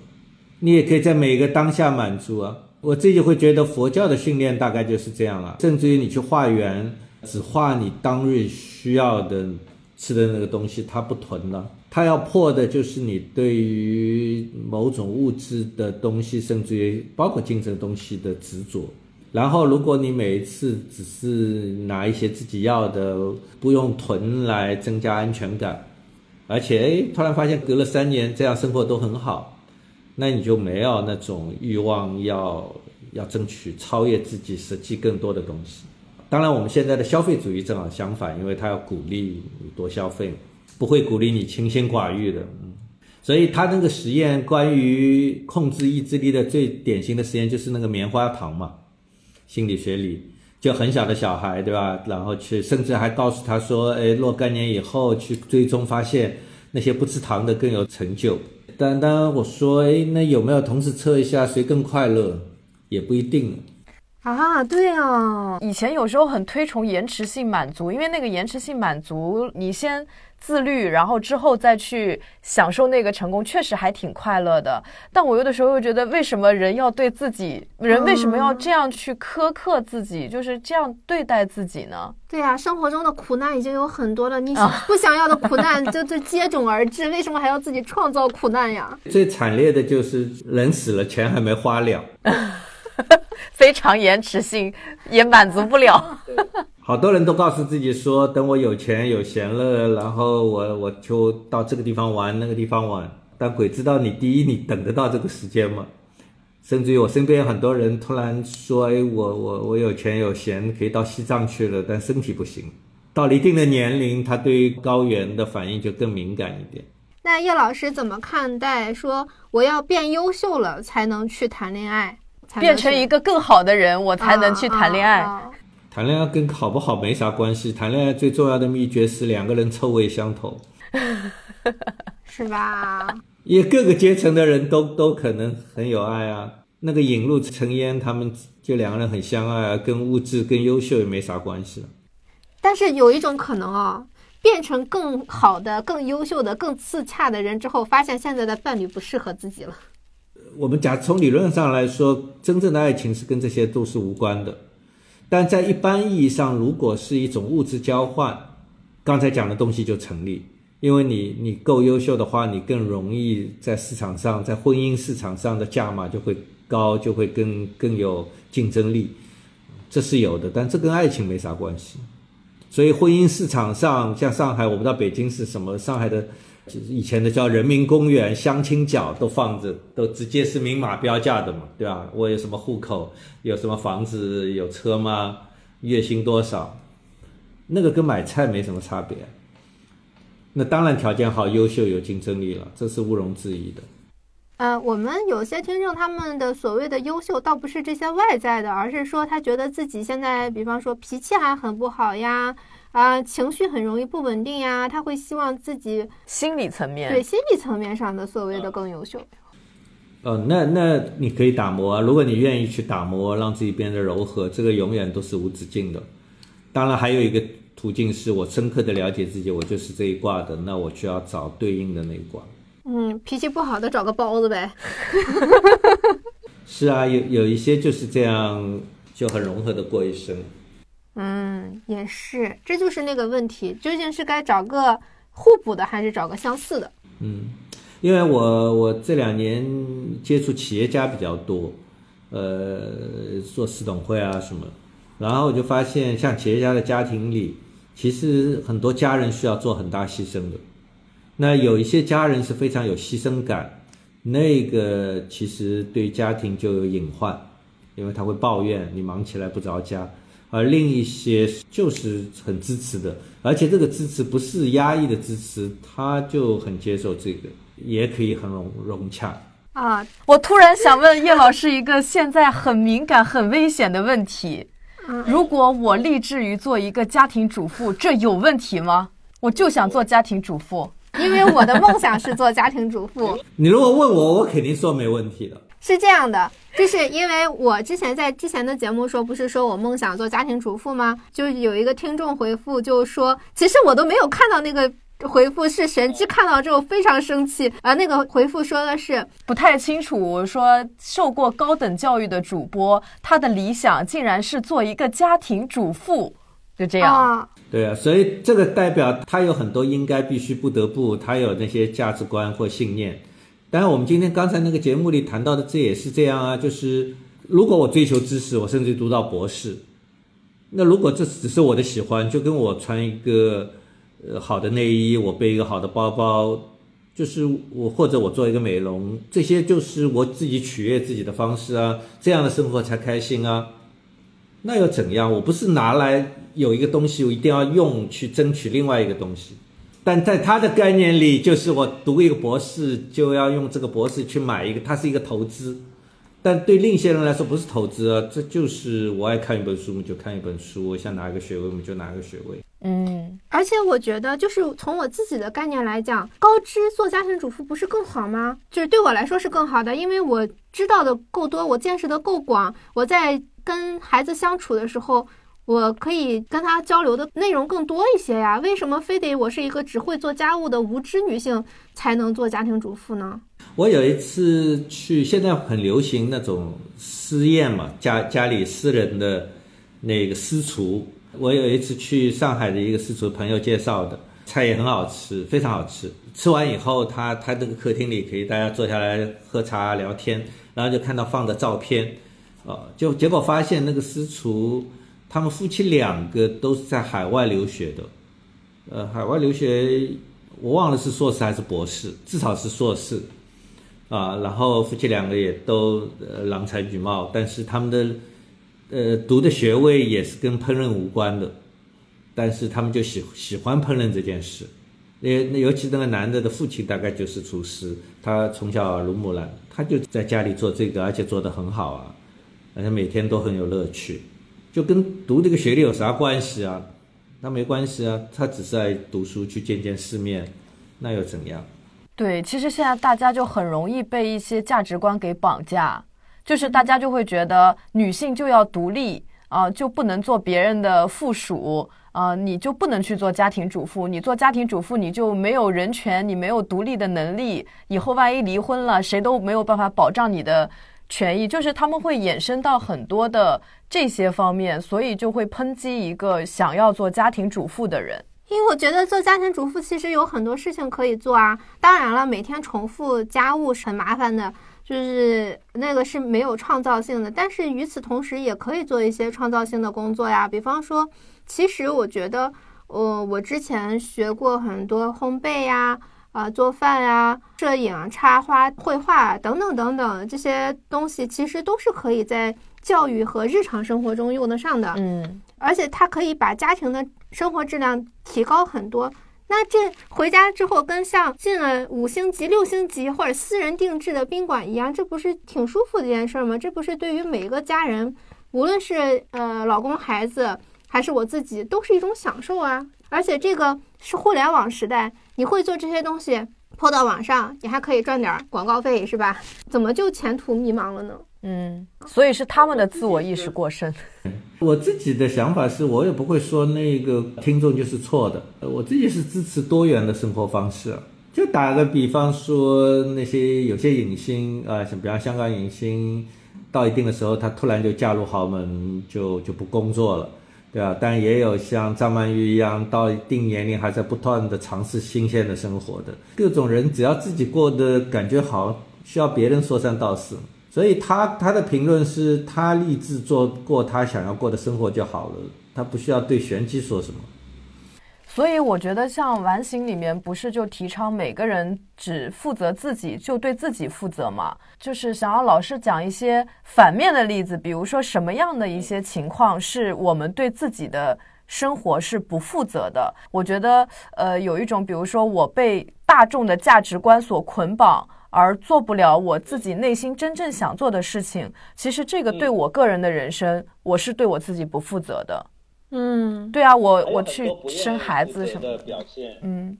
S2: 你也可以在每个当下满足啊。我自己会觉得佛教的训练大概就是这样了，甚至于你去化缘，只化你当日需要的吃的那个东西，它不囤了。它要破的就是你对于某种物质的东西，甚至于包括精神东西的执着。然后，如果你每一次只是拿一些自己要的，不用囤来增加安全感。而且哎，突然发现隔了三年这样生活都很好，那你就没有那种欲望要要争取超越自己、实际更多的东西。当然，我们现在的消费主义正好相反，因为它要鼓励你多消费，不会鼓励你清心寡欲的。嗯，所以他那个实验关于控制意志力的最典型的实验就是那个棉花糖嘛，心理学里。就很小的小孩，对吧？然后去，甚至还告诉他说：“哎，若干年以后去追踪，发现那些不吃糖的更有成就。”但当我说：“哎，那有没有同时测一下谁更快乐？”也不一定
S1: 啊。对啊，
S3: 以前有时候很推崇延迟性满足，因为那个延迟性满足，你先。自律，然后之后再去享受那个成功，确实还挺快乐的。但我有的时候又觉得，为什么人要对自己，人为什么要这样去苛刻自己，就是这样对待自己呢？
S1: 对呀，生活中的苦难已经有很多了，你不想要的苦难就就接踵而至，为什么还要自己创造苦难呀？
S2: 最惨烈的就是人死了，钱还没花了，
S3: 非常延迟性，也满足不了。
S2: 好多人都告诉自己说，等我有钱有闲了，然后我我就到这个地方玩，那个地方玩。但鬼知道你第一，你等得到这个时间吗？甚至于我身边很多人突然说：“哎，我我我有钱有闲，可以到西藏去了，但身体不行。”到了一定的年龄，他对于高原的反应就更敏感一点。
S1: 那叶老师怎么看待说我要变优秀了才能去谈恋爱，
S3: 变成一个更好的人，我才能去谈恋爱？
S2: 谈恋爱跟好不好没啥关系，谈恋爱最重要的秘诀是两个人臭味相投，
S1: 是吧？
S2: 也各个阶层的人都都可能很有爱啊。那个引入尘烟，他们就两个人很相爱啊，跟物质、跟优秀也没啥关系。
S1: 但是有一种可能啊，变成更好的、更优秀的、更自洽的人之后，发现现在的伴侣不适合自己了。
S2: 我们假从理论上来说，真正的爱情是跟这些都是无关的。但在一般意义上，如果是一种物质交换，刚才讲的东西就成立。因为你你够优秀的话，你更容易在市场上，在婚姻市场上的价码就会高，就会更更有竞争力，这是有的。但这跟爱情没啥关系。所以婚姻市场上，像上海，我不知道北京是什么，上海的就是以前的叫人民公园、相亲角都放着，都直接是明码标价的嘛，对吧？我有什么户口，有什么房子，有车吗？月薪多少？那个跟买菜没什么差别。那当然条件好、优秀、有竞争力了，这是毋庸置疑的。
S1: 呃，我们有些听众他们的所谓的优秀，倒不是这些外在的，而是说他觉得自己现在，比方说脾气还很不好呀，啊，情绪很容易不稳定呀，他会希望自己
S3: 心理层面
S1: 对心理层面上的所谓的更优秀。
S2: 呃，那那你可以打磨啊，如果你愿意去打磨，让自己变得柔和，这个永远都是无止境的。当然还有一个。途径是我深刻的了解自己，我就是这一卦的，那我就要找对应的那一卦。
S1: 嗯，脾气不好的找个包子呗。
S2: 是啊，有有一些就是这样，就很融合的过一生。
S1: 嗯，也是，这就是那个问题，究竟是该找个互补的，还是找个相似的？
S2: 嗯，因为我我这两年接触企业家比较多，呃，做市董会啊什么，然后我就发现，像企业家的家庭里。其实很多家人需要做很大牺牲的，那有一些家人是非常有牺牲感，那个其实对家庭就有隐患，因为他会抱怨你忙起来不着家，而另一些就是很支持的，而且这个支持不是压抑的支持，他就很接受这个，也可以很融融洽。
S3: 啊，我突然想问叶老师一个现在很敏感、很危险的问题。如果我立志于做一个家庭主妇，这有问题吗？我就想做家庭主妇，
S1: 因为我的梦想是做家庭主妇。
S2: 你如果问我，我肯定说没问题的。
S1: 是这样的，就是因为我之前在之前的节目说，不是说我梦想做家庭主妇吗？就有一个听众回复，就说其实我都没有看到那个。回复是神机看到之后非常生气，而那个回复说的是
S3: 不太清楚，说受过高等教育的主播，他的理想竟然是做一个家庭主妇，就这样。
S2: 对啊，所以这个代表他有很多应该、必须、不得不，他有那些价值观或信念。当然，我们今天刚才那个节目里谈到的，这也是这样啊，就是如果我追求知识，我甚至读到博士，那如果这只是我的喜欢，就跟我穿一个。呃，好的内衣，我背一个好的包包，就是我或者我做一个美容，这些就是我自己取悦自己的方式啊，这样的生活才开心啊。那又怎样？我不是拿来有一个东西，我一定要用去争取另外一个东西。但在他的概念里，就是我读一个博士，就要用这个博士去买一个，它是一个投资。但对另一些人来说，不是投资啊，这就是我爱看一本书，我们就看一本书；我想拿一个学位，我们就拿一个学位。
S1: 嗯，而且我觉得，就是从我自己的概念来讲，高知做家庭主妇不是更好吗？就是对我来说是更好的，因为我知道的够多，我见识的够广，我在跟孩子相处的时候，我可以跟他交流的内容更多一些呀。为什么非得我是一个只会做家务的无知女性才能做家庭主妇呢？
S2: 我有一次去，现在很流行那种私宴嘛，家家里私人的那个私厨。我有一次去上海的一个私厨朋友介绍的菜也很好吃，非常好吃。吃完以后，他他这个客厅里可以大家坐下来喝茶聊天，然后就看到放的照片，啊，就结果发现那个私厨他们夫妻两个都是在海外留学的，呃，海外留学我忘了是硕士还是博士，至少是硕士。啊，然后夫妻两个也都呃郎才女貌，但是他们的呃读的学位也是跟烹饪无关的，但是他们就喜喜欢烹饪这件事。那那尤其那个男的的父亲大概就是厨师，他从小耳濡目染，他就在家里做这个，而且做得很好啊，而且每天都很有乐趣，就跟读这个学历有啥关系啊？那没关系啊，他只是爱读书去见见世面，那又怎样？
S3: 对，其实现在大家就很容易被一些价值观给绑架，就是大家就会觉得女性就要独立啊、就不能做别人的附属啊、你就不能去做家庭主妇，你做家庭主妇你就没有人权，你没有独立的能力，以后万一离婚了，谁都没有办法保障你的权益，就是他们会衍生到很多的这些方面，所以就会抨击一个想要做家庭主妇的人。
S1: 因为我觉得做家庭主妇其实有很多事情可以做啊。当然了，每天重复家务是很麻烦的，就是那个是没有创造性的。但是与此同时，也可以做一些创造性的工作呀。比方说，其实我觉得，呃，我之前学过很多烘焙呀、啊、做饭呀、摄影、插花、绘画等等等等这些东西，其实都是可以在教育和日常生活中用得上的。
S3: 嗯，
S1: 而且它可以把家庭的生活质量提高很多。那这回家之后，跟像进了五星级、六星级或者私人定制的宾馆一样，这不是挺舒服的一件事吗？这不是对于每一个家人，无论是呃老公、孩子，还是我自己，都是一种享受啊！而且这个是互联网时代，你会做这些东西抛到网上，你还可以赚点广告费，是吧？怎么就前途迷茫了呢？
S3: 嗯，所以是他们的自我意识过剩。
S2: 我自己的想法是，我也不会说那个听众就是错的，呃我自己是支持多元的生活方式啊。就打个比方说，那些有些影星啊，像比方香港影星，到一定的时候，他突然就嫁入豪门，就就不工作了，对吧？但也有像张曼玉一样，到一定年龄还在不断的尝试新鲜的生活的。各种人只要自己过得感觉好，需要别人说三道四。所以他他的评论是他立志做过他想要过的生活就好了，他不需要对玄机说什么。
S3: 所以我觉得像完形里面不是就提倡每个人只负责自己，就对自己负责嘛？就是想要老师讲一些反面的例子，比如说什么样的一些情况是我们对自己的生活是不负责的？我觉得呃有一种，比如说我被大众的价值观所捆绑。而做不了我自己内心真正想做的事情，其实这个对我个人的人生，我是对我自己不负责的。
S1: 嗯，
S3: 对啊，我我去生孩子什么
S4: 的表现，
S3: 嗯，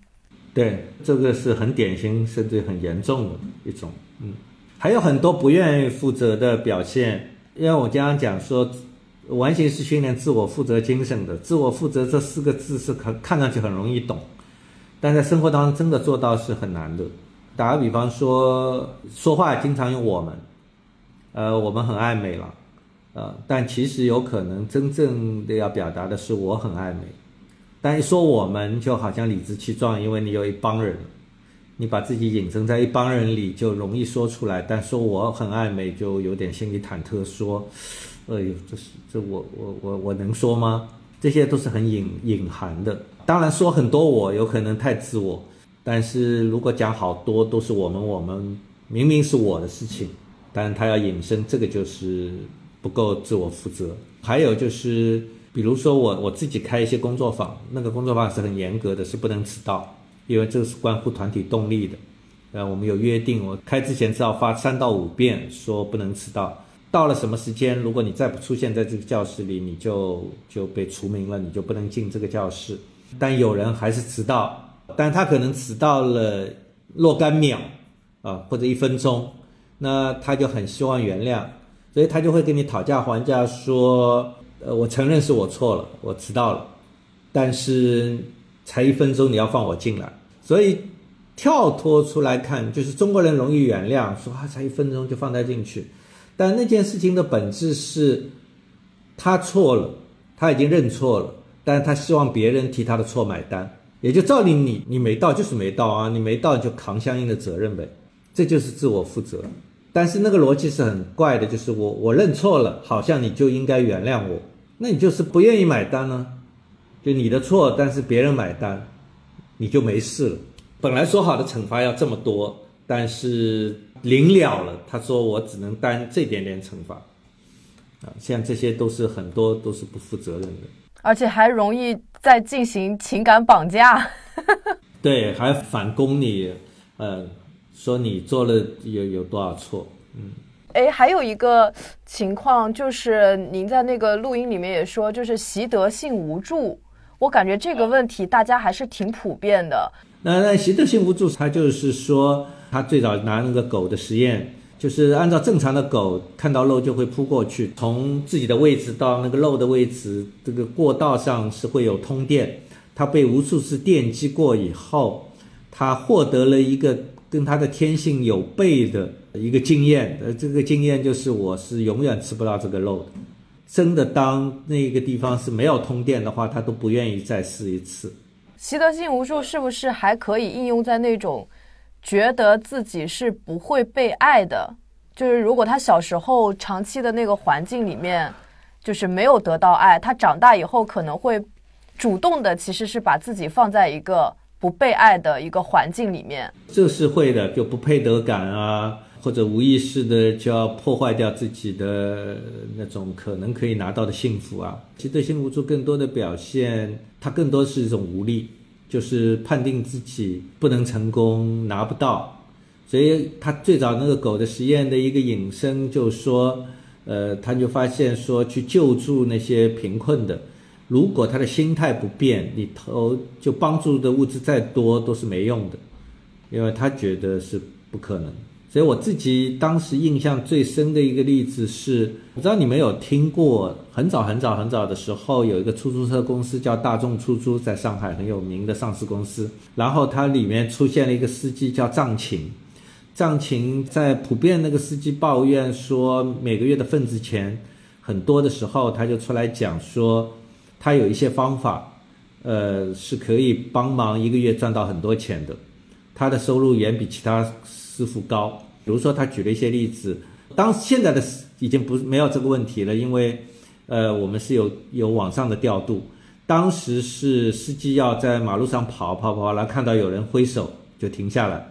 S2: 对，这个是很典型甚至很严重的一种。嗯，还有很多不愿意负责的表现，因为我经常讲说，完形是训练自我负责精神的。自我负责这四个字是看看上去很容易懂，但在生活当中真的做到是很难的。打个比方说，说话经常用我们，呃，我们很爱美了，呃，但其实有可能真正的要表达的是我很爱美，但一说我们就好像理直气壮，因为你有一帮人，你把自己隐身在一帮人里就容易说出来，但说我很爱美就有点心里忐忑，说，哎呦，这是这我我我我能说吗？这些都是很隐隐含的，当然说很多我有可能太自我。但是如果讲好多都是我们，我们明明是我的事情，但是他要引申，这个就是不够自我负责。还有就是，比如说我我自己开一些工作坊，那个工作坊是很严格的，是不能迟到，因为这个是关乎团体动力的。呃，我们有约定，我开之前至少发三到五遍，说不能迟到。到了什么时间，如果你再不出现在这个教室里，你就就被除名了，你就不能进这个教室。但有人还是迟到。但他可能迟到了若干秒，啊，或者一分钟，那他就很希望原谅，所以他就会跟你讨价还价，说，呃，我承认是我错了，我迟到了，但是才一分钟，你要放我进来。所以跳脱出来看，就是中国人容易原谅，说啊，才一分钟就放他进去，但那件事情的本质是，他错了，他已经认错了，但是他希望别人替他的错买单。也就照理你你没到就是没到啊，你没到就扛相应的责任呗，这就是自我负责。但是那个逻辑是很怪的，就是我我认错了，好像你就应该原谅我，那你就是不愿意买单呢？就你的错，但是别人买单，你就没事了。本来说好的惩罚要这么多，但是临了了，他说我只能担这点点惩罚，啊，像这些都是很多都是不负责任的，
S3: 而且还容易再进行情感绑架。
S2: 对，还反攻你，呃，说你做了有有多少错，嗯。
S3: 哎，还有一个情况就是，您在那个录音里面也说，就是习得性无助。我感觉这个问题大家还是挺普遍的。
S2: 那那习得性无助，他就是说，他最早拿那个狗的实验，就是按照正常的狗看到肉就会扑过去，从自己的位置到那个肉的位置，这个过道上是会有通电。它被无数次电击过以后，它获得了一个跟它的天性有悖的。一个经验，呃，这个经验就是我是永远吃不到这个肉的。真的，当那个地方是没有通电的话，它都不愿意再试一次。
S3: 习得性无助是不是还可以应用在那种觉得自己是不会被爱的？就是如果他小时候长期的那个环境里面，就是没有得到爱，他长大以后可能会主动的，其实是把自己放在一个不被爱的一个环境里面。
S2: 这是会的，就不配得感啊。或者无意识的就要破坏掉自己的那种可能可以拿到的幸福啊！其实对性无助更多的表现，它更多是一种无力，就是判定自己不能成功，拿不到。所以他最早那个狗的实验的一个引申，就说，呃，他就发现说，去救助那些贫困的，如果他的心态不变，你投就帮助的物资再多都是没用的，因为他觉得是不可能。所以我自己当时印象最深的一个例子是，不知道你们有听过，很早很早很早的时候，有一个出租车公司叫大众出租，在上海很有名的上市公司。然后它里面出现了一个司机叫藏琴，藏琴在普遍那个司机抱怨说，每个月的份子钱很多的时候，他就出来讲说，他有一些方法，呃，是可以帮忙一个月赚到很多钱的，他的收入远比其他。师傅高，比如说他举了一些例子，当现在的已经不没有这个问题了，因为，呃，我们是有有网上的调度，当时是司机要在马路上跑跑跑，然后看到有人挥手就停下来，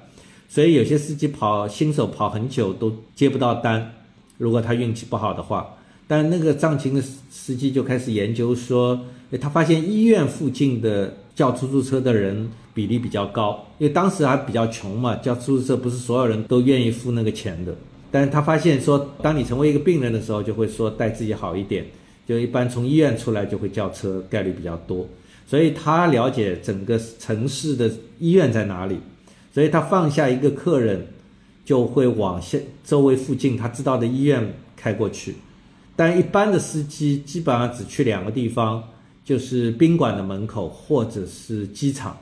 S2: 所以有些司机跑新手跑很久都接不到单，如果他运气不好的话，但那个藏情的司机就开始研究说，他发现医院附近的叫出租车的人。比例比较高，因为当时还比较穷嘛，叫出租车不是所有人都愿意付那个钱的。但是他发现说，当你成为一个病人的时候，就会说待自己好一点，就一般从医院出来就会叫车，概率比较多。所以他了解整个城市的医院在哪里，所以他放下一个客人，就会往现周围附近他知道的医院开过去。但一般的司机基本上只去两个地方，就是宾馆的门口或者是机场。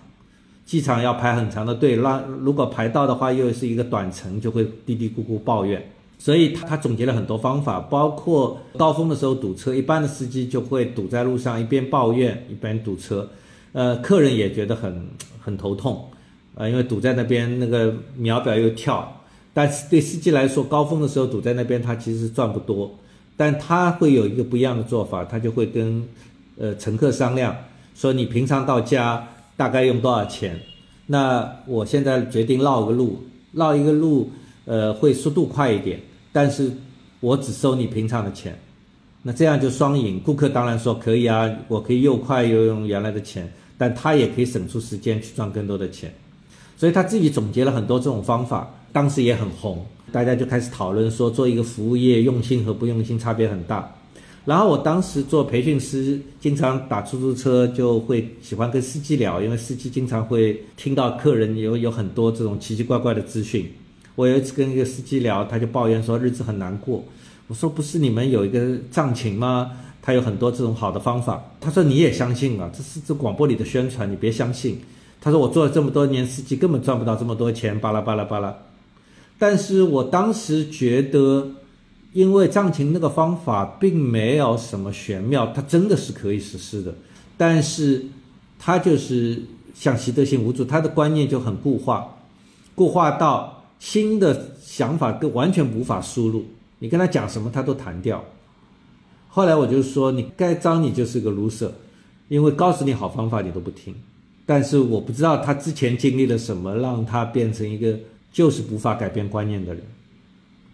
S2: 机场要排很长的队，那如果排到的话，又是一个短程，就会嘀嘀咕咕抱怨。所以他他总结了很多方法，包括高峰的时候堵车，一般的司机就会堵在路上，一边抱怨一边堵车，呃，客人也觉得很很头痛，呃，因为堵在那边那个秒表又跳。但是对司机来说，高峰的时候堵在那边，他其实赚不多，但他会有一个不一样的做法，他就会跟呃乘客商量，说你平常到家。大概用多少钱？那我现在决定绕个路，绕一个路，呃，会速度快一点，但是我只收你平常的钱，那这样就双赢。顾客当然说可以啊，我可以又快又用原来的钱，但他也可以省出时间去赚更多的钱。所以他自己总结了很多这种方法，当时也很红，大家就开始讨论说，做一个服务业用心和不用心差别很大。然后我当时做培训师，经常打出租车，就会喜欢跟司机聊，因为司机经常会听到客人有有很多这种奇奇怪怪的资讯。我有一次跟一个司机聊，他就抱怨说日子很难过。我说不是你们有一个藏琴吗？他有很多这种好的方法。他说你也相信啊？这是这广播里的宣传，你别相信。他说我做了这么多年司机，根本赚不到这么多钱，巴拉巴拉巴拉。但是我当时觉得。因为藏琴那个方法并没有什么玄妙，它真的是可以实施的，但是它就是像习得性无助，他的观念就很固化，固化到新的想法跟完全无法输入，你跟他讲什么他都弹掉。后来我就说，你该脏你就是个 loser，因为告诉你好方法你都不听，但是我不知道他之前经历了什么，让他变成一个就是无法改变观念的人，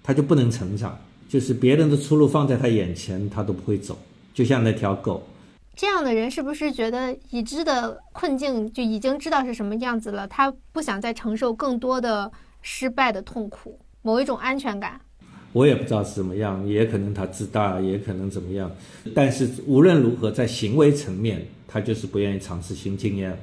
S2: 他就不能成长。就是别人的出路放在他眼前，他都不会走。就像那条狗，
S1: 这样的人是不是觉得已知的困境就已经知道是什么样子了？他不想再承受更多的失败的痛苦，某一种安全感。
S2: 我也不知道是怎么样，也可能他自大，也可能怎么样。但是无论如何，在行为层面，他就是不愿意尝试新经验。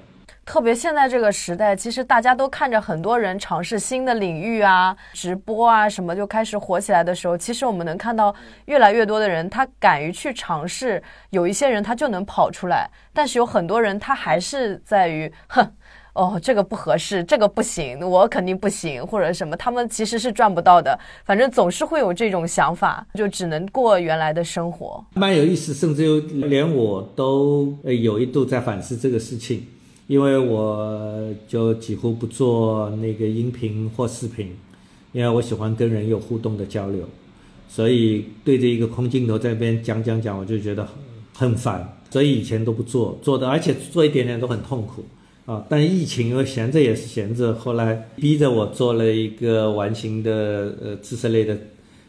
S3: 特别现在这个时代，其实大家都看着很多人尝试新的领域啊，直播啊什么就开始火起来的时候，其实我们能看到越来越多的人，他敢于去尝试。有一些人他就能跑出来，但是有很多人他还是在于，哼，哦，这个不合适，这个不行，我肯定不行，或者什么，他们其实是赚不到的。反正总是会有这种想法，就只能过原来的生活。
S2: 蛮有意思，甚至有连我都有一度在反思这个事情。因为我就几乎不做那个音频或视频，因为我喜欢跟人有互动的交流，所以对着一个空镜头在那边讲讲讲，我就觉得很很烦，所以以前都不做，做的而且做一点点都很痛苦啊。但疫情因为闲着也是闲着，后来逼着我做了一个完形的呃知识类的。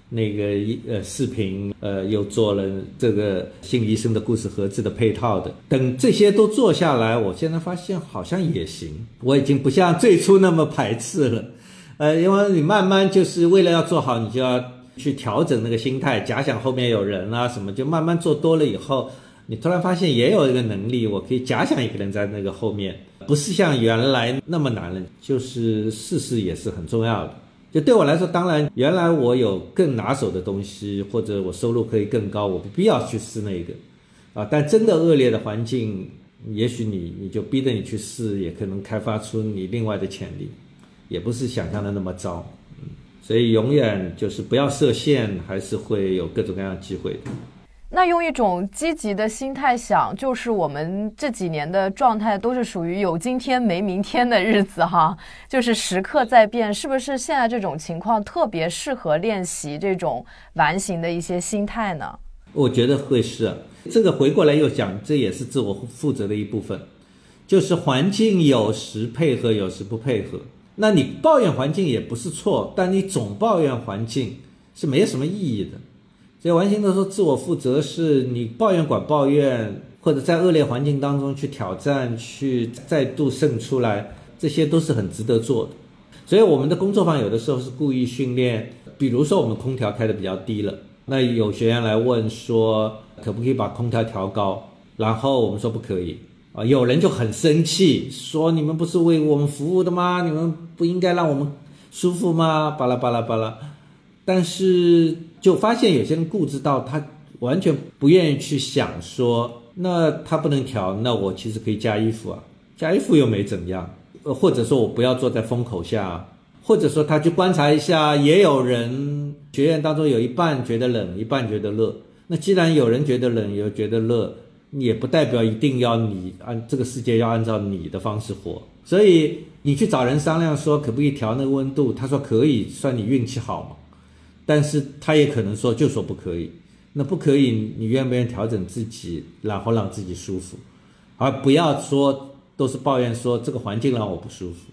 S2: 那个一呃视频呃又做了这个心理医生的故事盒子的配套的，等这些都做下来，我现在发现好像也行，我已经不像最初那么排斥了，呃，因为你慢慢就是为了要做好，你就要去调整那个心态，假想后面有人啊什么，就慢慢做多了以后，你突然发现也有一个能力，我可以假想一个人在那个后面，不是像原来那么难了，就是试试也是很重要的。就对我来说，当然，原来我有更拿手的东西，或者我收入可以更高，我不必要去试那个，啊，但真的恶劣的环境，也许你你就逼着你去试，也可能开发出你另外的潜力，也不是想象的那么糟，嗯，所以永远就是不要设限，还是会有各种各样的机会的。
S3: 那用一种积极的心态想，就是我们这几年的状态都是属于有今天没明天的日子哈，就是时刻在变，是不是？现在这种情况特别适合练习这种完形的一些心态呢？
S2: 我觉得会是这个回过来又讲，这也是自我负责的一部分，就是环境有时配合，有时不配合。那你抱怨环境也不是错，但你总抱怨环境是没有什么意义的。所以完形的说，自我负责是你抱怨管抱怨，或者在恶劣环境当中去挑战，去再度胜出来，这些都是很值得做的。所以我们的工作坊有的时候是故意训练，比如说我们空调开的比较低了，那有学员来问说，可不可以把空调调高？然后我们说不可以啊，有人就很生气，说你们不是为我们服务的吗？你们不应该让我们舒服吗？巴拉巴拉巴拉。但是就发现有些人固执到他完全不愿意去想说，那他不能调，那我其实可以加衣服啊，加衣服又没怎样，呃，或者说我不要坐在风口下，或者说他去观察一下，也有人学院当中有一半觉得冷，一半觉得热，那既然有人觉得冷，有觉得热，也不代表一定要你按这个世界要按照你的方式活，所以你去找人商量说可不可以调那个温度，他说可以，算你运气好嘛。但是他也可能说，就说不可以，那不可以，你愿不愿意调整自己，然后让自己舒服，而不要说都是抱怨说这个环境让我不舒服。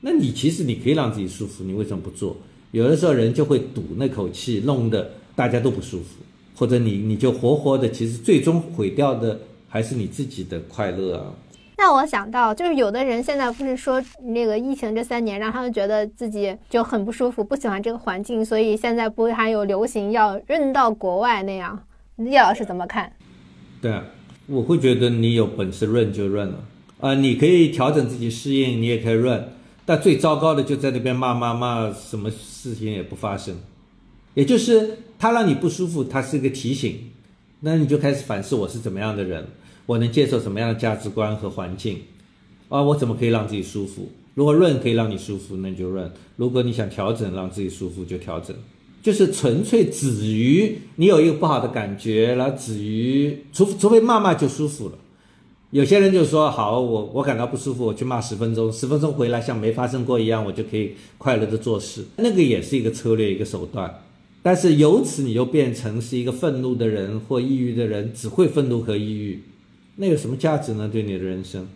S2: 那你其实你可以让自己舒服，你为什么不做？有的时候人就会堵那口气，弄得大家都不舒服，或者你你就活活的，其实最终毁掉的还是你自己的快乐啊。
S1: 让我想到，就是有的人现在不是说那个疫情这三年让他们觉得自己就很不舒服，不喜欢这个环境，所以现在不还有流行要润到国外那样？叶老师怎么看？
S2: 对啊，我会觉得你有本事润就润了啊，你可以调整自己适应，你也可以润，但最糟糕的就在那边骂骂骂，什么事情也不发生。也就是他让你不舒服，他是一个提醒，那你就开始反思我是怎么样的人。我能接受什么样的价值观和环境，啊，我怎么可以让自己舒服？如果润可以让你舒服，那就润；如果你想调整让自己舒服，就调整。就是纯粹止于你有一个不好的感觉，然后止于除除非骂骂就舒服了。有些人就说好，我我感到不舒服，我去骂十分钟，十分钟回来像没发生过一样，我就可以快乐的做事。那个也是一个策略，一个手段。但是由此你就变成是一个愤怒的人或抑郁的人，只会愤怒和抑郁。那有什么价值呢？对你的人生，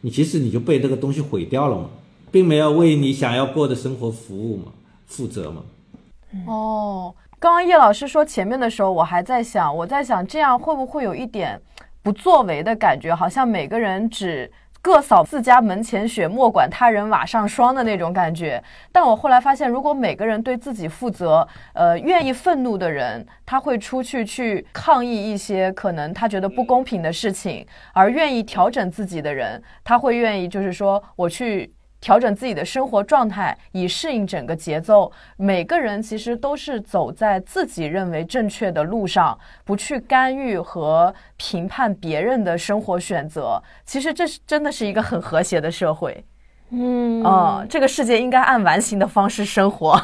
S2: 你其实你就被这个东西毁掉了嘛。并没有为你想要过的生活服务嘛，负责嘛。
S3: 哦，刚刚叶老师说前面的时候，我还在想，我在想这样会不会有一点不作为的感觉，好像每个人只。各扫自家门前雪，莫管他人瓦上霜的那种感觉。但我后来发现，如果每个人对自己负责，呃，愿意愤怒的人，他会出去去抗议一些可能他觉得不公平的事情；而愿意调整自己的人，他会愿意就是说我去。调整自己的生活状态，以适应整个节奏。每个人其实都是走在自己认为正确的路上，不去干预和评判别人的生活选择。其实这是真的是一个很和谐的社会。
S1: 嗯，
S3: 哦，这个世界应该按完形的方式生活。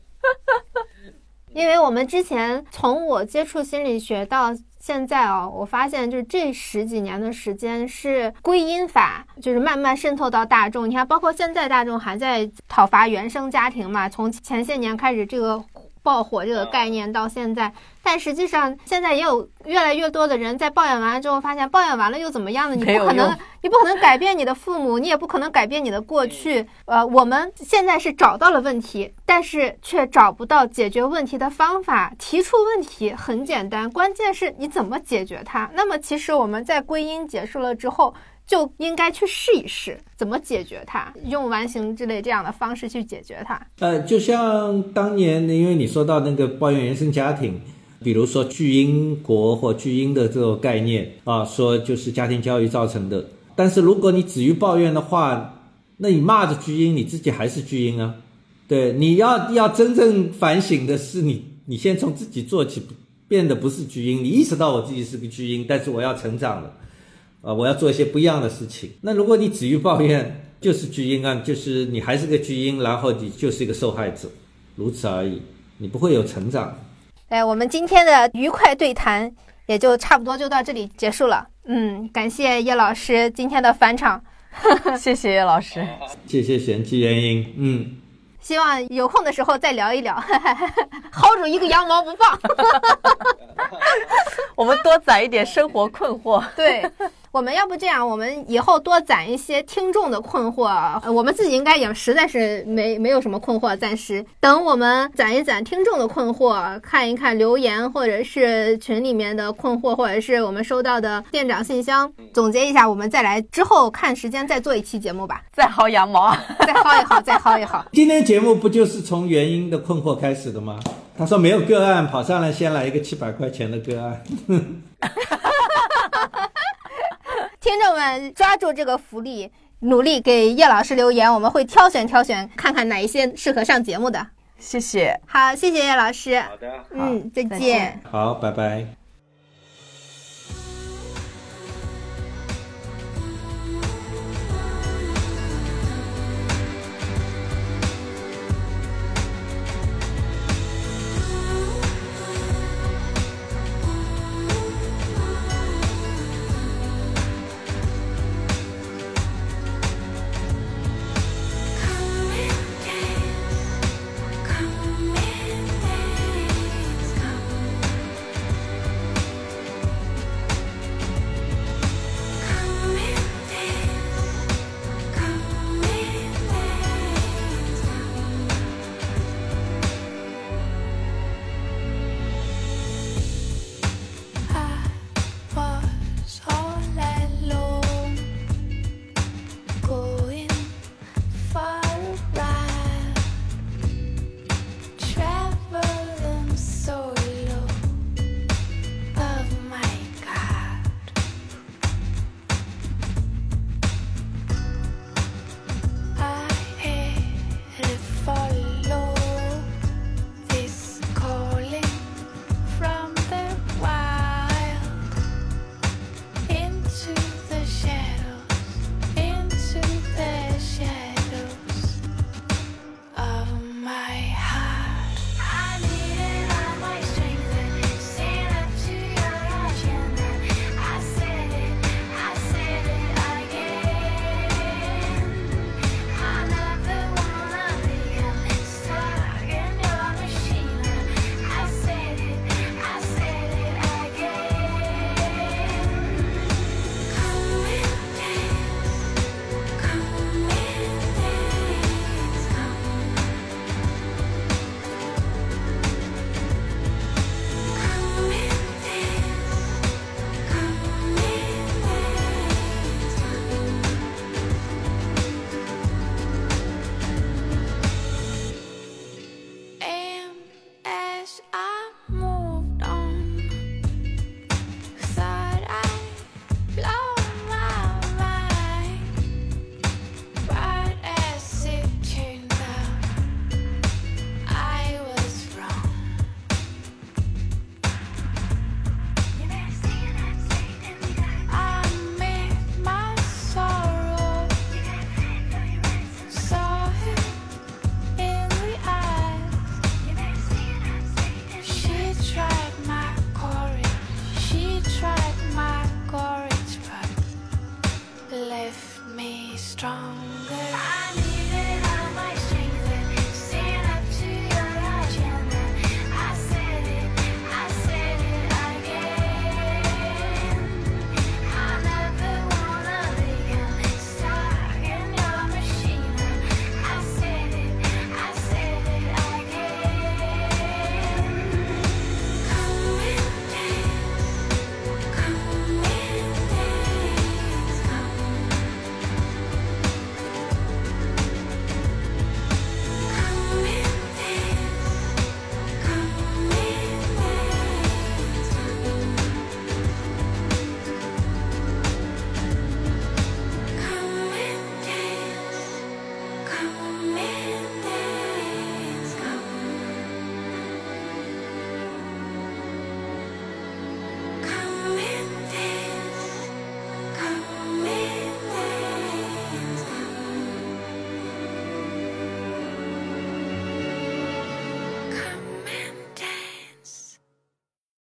S1: 因为我们之前从我接触心理学到。现在啊，我发现就是这十几年的时间是归因法，就是慢慢渗透到大众。你看，包括现在大众还在讨伐原生家庭嘛，从前些年开始这个爆火这个概念到现在。但实际上，现在也有越来越多的人在抱怨完了之后，发现抱怨完了又怎么样呢？你不可能，你不可能改变你的父母，你也不可能改变你的过去。呃，我们现在是找到了问题，但是却找不到解决问题的方法。提出问题很简单，关键是你怎么解决它。那么，其实我们在归因结束了之后，就应该去试一试怎么解决它，用完形之类这样的方式去解决它。
S2: 呃，就像当年，因为你说到那个抱怨原生家庭。比如说巨婴国或巨婴的这种概念啊，说就是家庭教育造成的。但是如果你止于抱怨的话，那你骂着巨婴，你自己还是巨婴啊。对，你要要真正反省的是你，你先从自己做起，变得不是巨婴。你意识到我自己是个巨婴，但是我要成长了，啊，我要做一些不一样的事情。那如果你止于抱怨，就是巨婴啊，就是你还是个巨婴，然后你就是一个受害者，如此而已，你不会有成长。
S1: 哎，我们今天的愉快对谈也就差不多就到这里结束了。嗯，感谢叶老师今天的返场，
S3: 谢谢叶老师，
S2: 谢谢贤妻原因。嗯，
S1: 希望有空的时候再聊一聊，薅住一个羊毛不放。
S3: 我们多攒一点生活困惑。
S1: 对。我们要不这样，我们以后多攒一些听众的困惑。我们自己应该也实在是没没有什么困惑，暂时等我们攒一攒听众的困惑，看一看留言或者是群里面的困惑，或者是我们收到的店长信箱，总结一下，我们再来之后看时间再做一期节目吧。
S3: 再薅羊毛，
S1: 再薅一薅，再薅一薅。
S2: 今天节目不就是从原因的困惑开始的吗？他说没有个案，跑上来先来一个七百块钱的个案。
S1: 听众们抓住这个福利，努力给叶老师留言，我们会挑选挑选，看看哪一些适合上节目的。
S3: 谢谢，
S1: 好，谢谢叶老师。
S2: 好的，
S1: 嗯，再见。
S2: 好，拜拜。